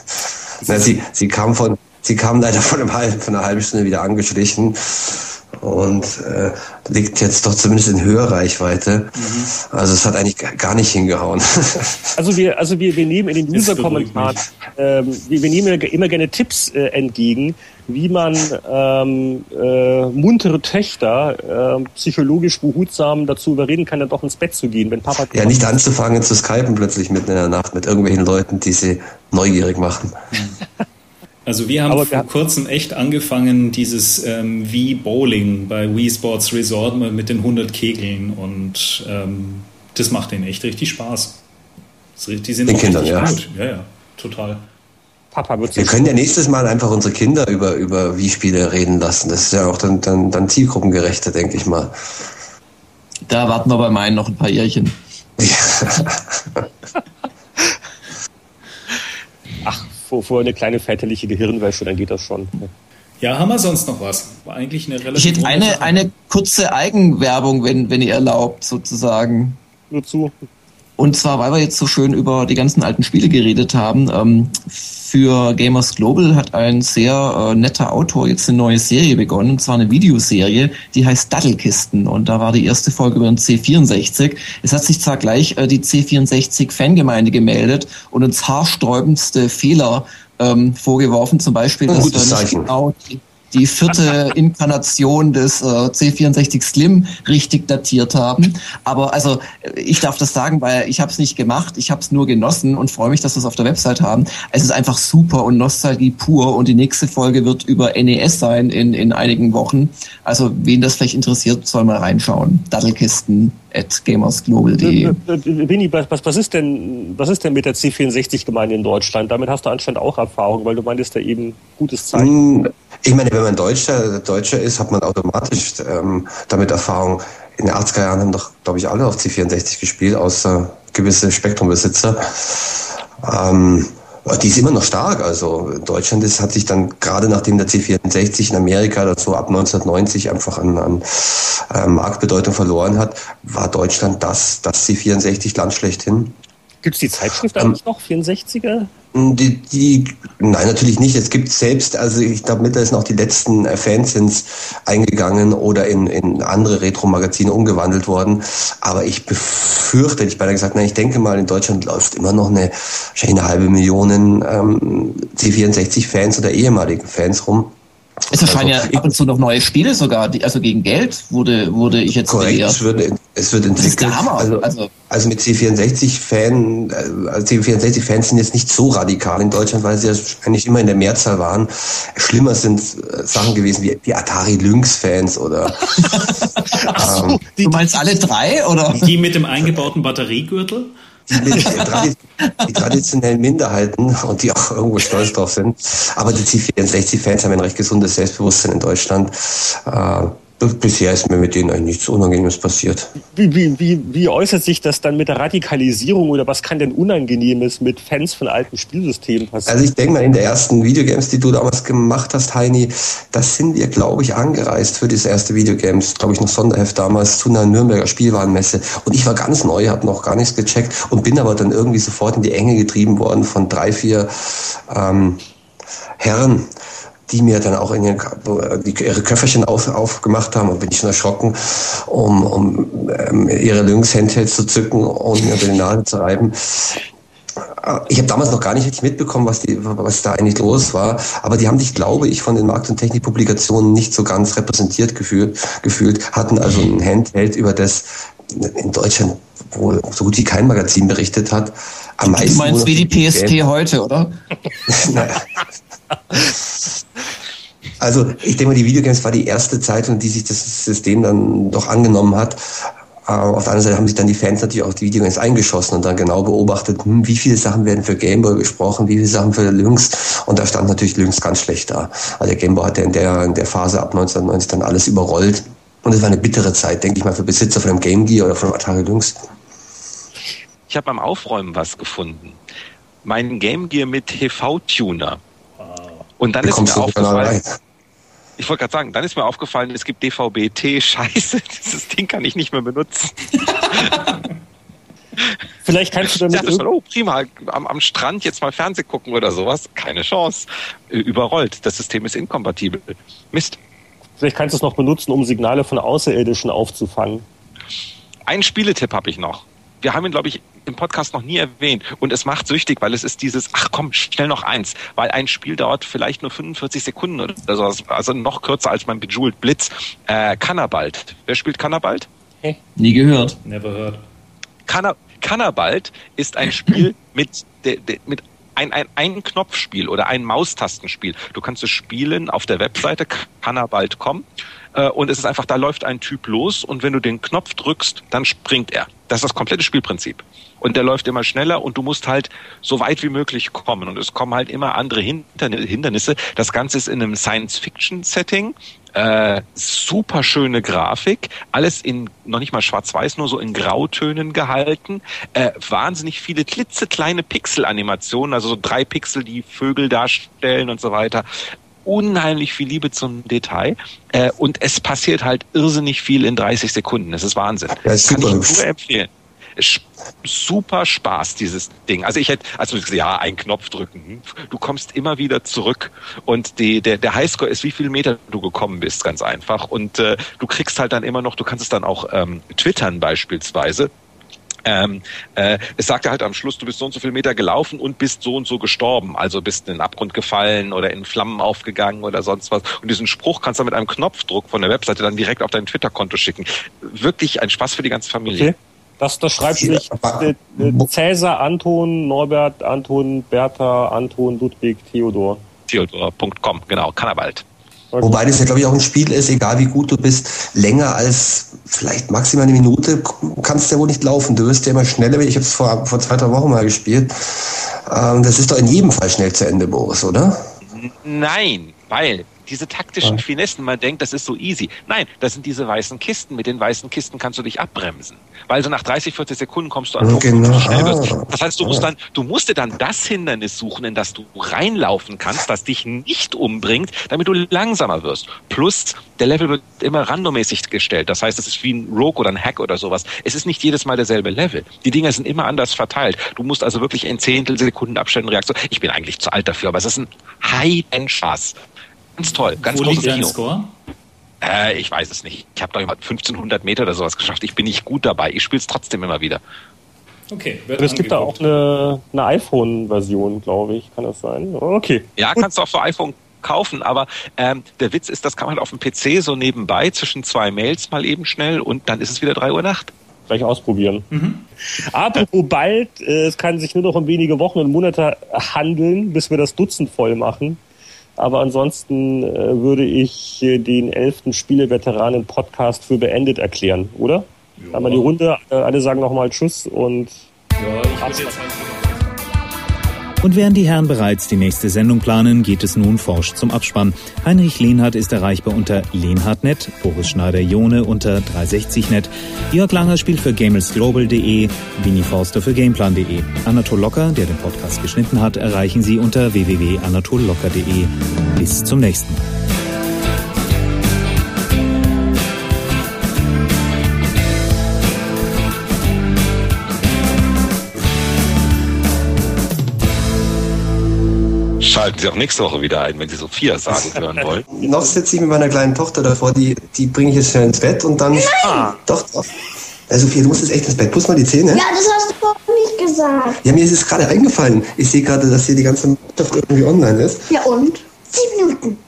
Na, sie, sie kam von, Sie kam leider von, einem halben, von einer halben Stunde wieder angeschlichen und äh, liegt jetzt doch zumindest in Hörreichweite. Mhm. Also es hat eigentlich gar nicht hingehauen. also wir, also wir, wir nehmen in den User-Kommentaren, ähm, wir, wir nehmen immer gerne Tipps äh, entgegen, wie man ähm, äh, muntere Töchter äh, psychologisch behutsam dazu überreden kann, dann doch ins Bett zu gehen, wenn Papa. Ja, nicht anzufangen zu skypen plötzlich mitten in der Nacht mit irgendwelchen Leuten, die sie neugierig machen. Also wir haben Aber vor kurzem echt angefangen, dieses ähm, Wii Bowling bei Wii Sports Resort mit den 100 Kegeln und ähm, das macht denen echt richtig Spaß. Die sind den Kindern, ja. gut. Ja, ja, total. Papa wird Wir können ja nächstes Mal einfach unsere Kinder über, über Wii-Spiele reden lassen. Das ist ja auch dann, dann, dann zielgruppengerechter, denke ich mal. Da warten wir bei meinen noch ein paar Jährchen. Ja. vor, vor eine kleine väterliche Gehirnwäsche, dann geht das schon. Ja, haben wir sonst noch was? War eigentlich eine relativ. Ich hätte eine, eine kurze Eigenwerbung, wenn, wenn ihr erlaubt, sozusagen. Nur zu. Und zwar, weil wir jetzt so schön über die ganzen alten Spiele geredet haben. Ähm, für Gamers Global hat ein sehr äh, netter Autor jetzt eine neue Serie begonnen, und zwar eine Videoserie, die heißt Dattelkisten. Und da war die erste Folge über den C64. Es hat sich zwar gleich äh, die C64-Fangemeinde gemeldet und uns haarsträubendste Fehler ähm, vorgeworfen, zum Beispiel, dass wir nicht genau die, die vierte Inkarnation des äh, C64 Slim richtig datiert haben. Aber also ich darf das sagen, weil ich habe es nicht gemacht, ich habe es nur genossen und freue mich, dass wir es auf der Website haben. Es ist einfach super und Nostalgie pur und die nächste Folge wird über NES sein in, in einigen Wochen. Also wen das vielleicht interessiert, soll mal reinschauen. Dattelkisten at gamersglobal.de. Äh, äh, äh, Winnie, was, was, ist denn, was ist denn mit der C64-Gemeinde in Deutschland? Damit hast du anscheinend auch Erfahrung, weil du meintest ja eben gutes Zeichen. Hm, ich meine, wenn man Deutscher, Deutscher ist, hat man automatisch ähm, damit Erfahrung. In den 80er Jahren haben doch, glaube ich, alle auf C64 gespielt, außer gewisse Spektrumbesitzer. Ähm, die ist immer noch stark. Also Deutschland ist, hat sich dann gerade nachdem der C64 in Amerika dazu ab 1990 einfach an, an äh, Marktbedeutung verloren hat, war Deutschland das, das C64-Land schlechthin. Gibt es die Zeitschrift eigentlich ähm, noch, 64er? Die, die, nein, natürlich nicht. Es gibt selbst, also ich glaube, mittlerweile sind auch die letzten äh, Fansins eingegangen oder in, in andere Retro-Magazine umgewandelt worden. Aber ich befürchte, ich beinahe gesagt, nein, ich denke mal, in Deutschland läuft immer noch eine, wahrscheinlich eine halbe Million ähm, C64-Fans oder ehemaligen Fans rum. Es erscheinen also, ja ab und zu noch neue Spiele sogar, die, also gegen Geld wurde, wurde ich jetzt Korrekt, es wird, es wird entwickelt. Das ist der Hammer. Also, also, also mit C64-Fan, also C64-Fans sind jetzt nicht so radikal in Deutschland, weil sie ja eigentlich immer in der Mehrzahl waren. Schlimmer sind äh, Sachen gewesen wie, wie Atari Lynx-Fans oder. Ach so, ähm, du meinst alle drei oder? Die mit dem eingebauten Batteriegürtel? Die, die, traditionellen Minderheiten und die auch irgendwo stolz drauf sind. Aber die C64-Fans haben ein recht gesundes Selbstbewusstsein in Deutschland. Äh, Bisher ist mir mit denen eigentlich nichts Unangenehmes passiert. Wie, wie, wie, wie äußert sich das dann mit der Radikalisierung oder was kann denn Unangenehmes mit Fans von alten Spielsystemen passieren? Also ich denke mal, in der ersten Videogames, die du damals gemacht hast, Heini, das sind wir, glaube ich, angereist für das erste Videogames, glaube ich, noch Sonderheft damals zu einer Nürnberger Spielwarenmesse. Und ich war ganz neu, habe noch gar nichts gecheckt und bin aber dann irgendwie sofort in die Enge getrieben worden von drei, vier ähm, Herren, die mir dann auch in ihren, die, ihre Köfferchen auf, aufgemacht haben und bin ich schon erschrocken, um, um ähm, ihre Lynx-Handhelds zu zücken und mir unter die Nase zu reiben. Ich habe damals noch gar nicht richtig mitbekommen, was, die, was da eigentlich los war, aber die haben sich, glaube ich, von den Markt- und Technikpublikationen nicht so ganz repräsentiert gefühlt, gefühlt hatten also ein Handheld, über das in Deutschland wohl so gut wie kein Magazin berichtet hat. Am meisten du meinst wie die PSP Geld. heute, oder? Also ich denke mal, die Videogames war die erste Zeit, in die sich das System dann doch angenommen hat. Auf der anderen Seite haben sich dann die Fans natürlich auch die Videogames eingeschossen und dann genau beobachtet, hm, wie viele Sachen werden für Gameboy gesprochen, wie viele Sachen für Lynx. Und da stand natürlich Lynx ganz schlecht da. Also der Gameboy hat ja in der, in der Phase ab 1990 dann alles überrollt. Und es war eine bittere Zeit, denke ich mal, für Besitzer von einem Game Gear oder von einem Atari Lynx. Ich habe beim Aufräumen was gefunden. Mein Game Gear mit TV-Tuner. Und dann ist mir aufgefallen, ich wollte gerade sagen, dann ist mir aufgefallen, es gibt DVB-T. Scheiße, dieses Ding kann ich nicht mehr benutzen. Vielleicht kannst du damit. Ich dachte, oh, prima, am, am Strand jetzt mal Fernseh gucken oder sowas. Keine Chance. Überrollt. Das System ist inkompatibel. Mist. Vielleicht kannst du es noch benutzen, um Signale von Außerirdischen aufzufangen. Einen Spieletipp habe ich noch. Wir haben ihn, glaube ich, im Podcast noch nie erwähnt. Und es macht süchtig, weil es ist dieses, ach komm, schnell noch eins. Weil ein Spiel dauert vielleicht nur 45 Sekunden oder so. Also noch kürzer als mein Bejeweled Blitz. Äh, Cannabalt. Wer spielt Cannabalt? Hey. Nie gehört. Never heard. Canna Cannabalt ist ein Spiel mit, de, de, mit ein, ein, ein Knopfspiel oder ein Maustastenspiel. Du kannst es spielen auf der Webseite cannabalt.com äh, und es ist einfach, da läuft ein Typ los und wenn du den Knopf drückst, dann springt er. Das ist das komplette Spielprinzip. Und der läuft immer schneller und du musst halt so weit wie möglich kommen. Und es kommen halt immer andere Hindernisse. Das Ganze ist in einem Science-Fiction-Setting. Äh, super schöne Grafik, alles in noch nicht mal schwarz-weiß, nur so in Grautönen gehalten. Äh, wahnsinnig viele klitzekleine Pixel-Animationen, also so drei Pixel, die Vögel darstellen und so weiter unheimlich viel Liebe zum Detail äh, und es passiert halt irrsinnig viel in 30 Sekunden. Das ist Wahnsinn. Ist Kann ich nur empfehlen. Super Spaß, dieses Ding. Also ich hätte, also ja, einen Knopf drücken. Du kommst immer wieder zurück und die, der, der Highscore ist, wie viele Meter du gekommen bist, ganz einfach. Und äh, du kriegst halt dann immer noch, du kannst es dann auch ähm, twittern beispielsweise ähm, äh, es sagte halt am Schluss, du bist so und so viele Meter gelaufen und bist so und so gestorben. Also bist in den Abgrund gefallen oder in Flammen aufgegangen oder sonst was. Und diesen Spruch kannst du mit einem Knopfdruck von der Webseite dann direkt auf dein Twitter-Konto schicken. Wirklich ein Spaß für die ganze Familie. Okay. Das, das schreibt sich äh, äh, Cäsar, Anton, Norbert, Anton, Bertha, Anton, Ludwig, Theodor. Theodor.com, genau, Kannabald. Wobei das ja, glaube ich, auch ein Spiel ist, egal wie gut du bist, länger als vielleicht maximal eine Minute kannst du ja wohl nicht laufen. Du wirst ja immer schneller. Ich habe es vor, vor zwei, drei Wochen mal gespielt. Ähm, das ist doch in jedem Fall schnell zu Ende, Boris, oder? Nein, weil diese taktischen. Finessen, man denkt, das ist so easy. Nein, das sind diese weißen Kisten. Mit den weißen Kisten kannst du dich abbremsen. Weil so nach 30, 40 Sekunden kommst du an Punkt, genau. wo du schnell wirst. Das heißt, du musst dann, du musst dir dann das Hindernis suchen, in das du reinlaufen kannst, das dich nicht umbringt, damit du langsamer wirst. Plus, der Level wird immer randommäßig gestellt. Das heißt, es ist wie ein Rogue oder ein Hack oder sowas. Es ist nicht jedes Mal derselbe Level. Die Dinger sind immer anders verteilt. Du musst also wirklich in Zehntelsekunden Abständen Reaktion. Ich bin eigentlich zu alt dafür, aber es ist ein High-End-Spaß. Ganz toll, ganz Wo großes liegt Kino. Score? Äh, ich weiß es nicht. Ich habe da 1500 Meter oder sowas geschafft. Ich bin nicht gut dabei. Ich spiele es trotzdem immer wieder. Okay. Aber es gibt da auch eine, eine iPhone-Version, glaube ich. Kann das sein? Okay. Ja, kannst du auch für iPhone kaufen, aber ähm, der Witz ist, das kann man auf dem PC so nebenbei zwischen zwei Mails mal eben schnell und dann ist es wieder drei Uhr Nacht. Gleich ausprobieren. Mhm. Apropos bald, äh, es kann sich nur noch um wenige Wochen und Monate handeln, bis wir das Dutzend voll machen. Aber ansonsten äh, würde ich äh, den elften Spieleveteranen-Podcast für beendet erklären, oder? Ja. Wir die Runde, äh, alle sagen nochmal Tschüss und. Ja, ich würde jetzt und während die Herren bereits die nächste Sendung planen, geht es nun forsch zum Abspann. Heinrich Lehnhardt ist erreichbar unter Lehnhardt.net, Boris Schneider-Jone unter 360.net, Jörg Langer spielt für GamelsGlobal.de, Winnie Forster für Gameplan.de. Anatol Locker, der den Podcast geschnitten hat, erreichen Sie unter www.anatollocker.de. Bis zum nächsten Mal. Schalten Sie auch nächste Woche wieder ein, wenn Sie Sophia sagen hören wollen. Noch sitze ich mit meiner kleinen Tochter davor, die, die bringe ich jetzt schnell ins Bett und dann. Nein. Ah. Doch, doch. Ja, Sophia, du musst jetzt echt ins Bett. Putz mal die Zähne. Ja, das hast du doch nicht gesagt. Ja, mir ist es gerade eingefallen. Ich sehe gerade, dass hier die ganze Mannschaft irgendwie online ist. Ja, und? Zehn Minuten.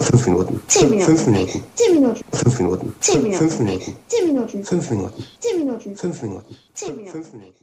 Fünf Minuten. Zehn Minuten. Fünf Minuten. Zehn Minuten. Fünf Minuten. Zehn Minuten. Fünf Minuten. Zehn Minuten. Fünf Minuten. Zehn Minuten. Fünf Minuten. Zehn Minuten. Fünf Minuten.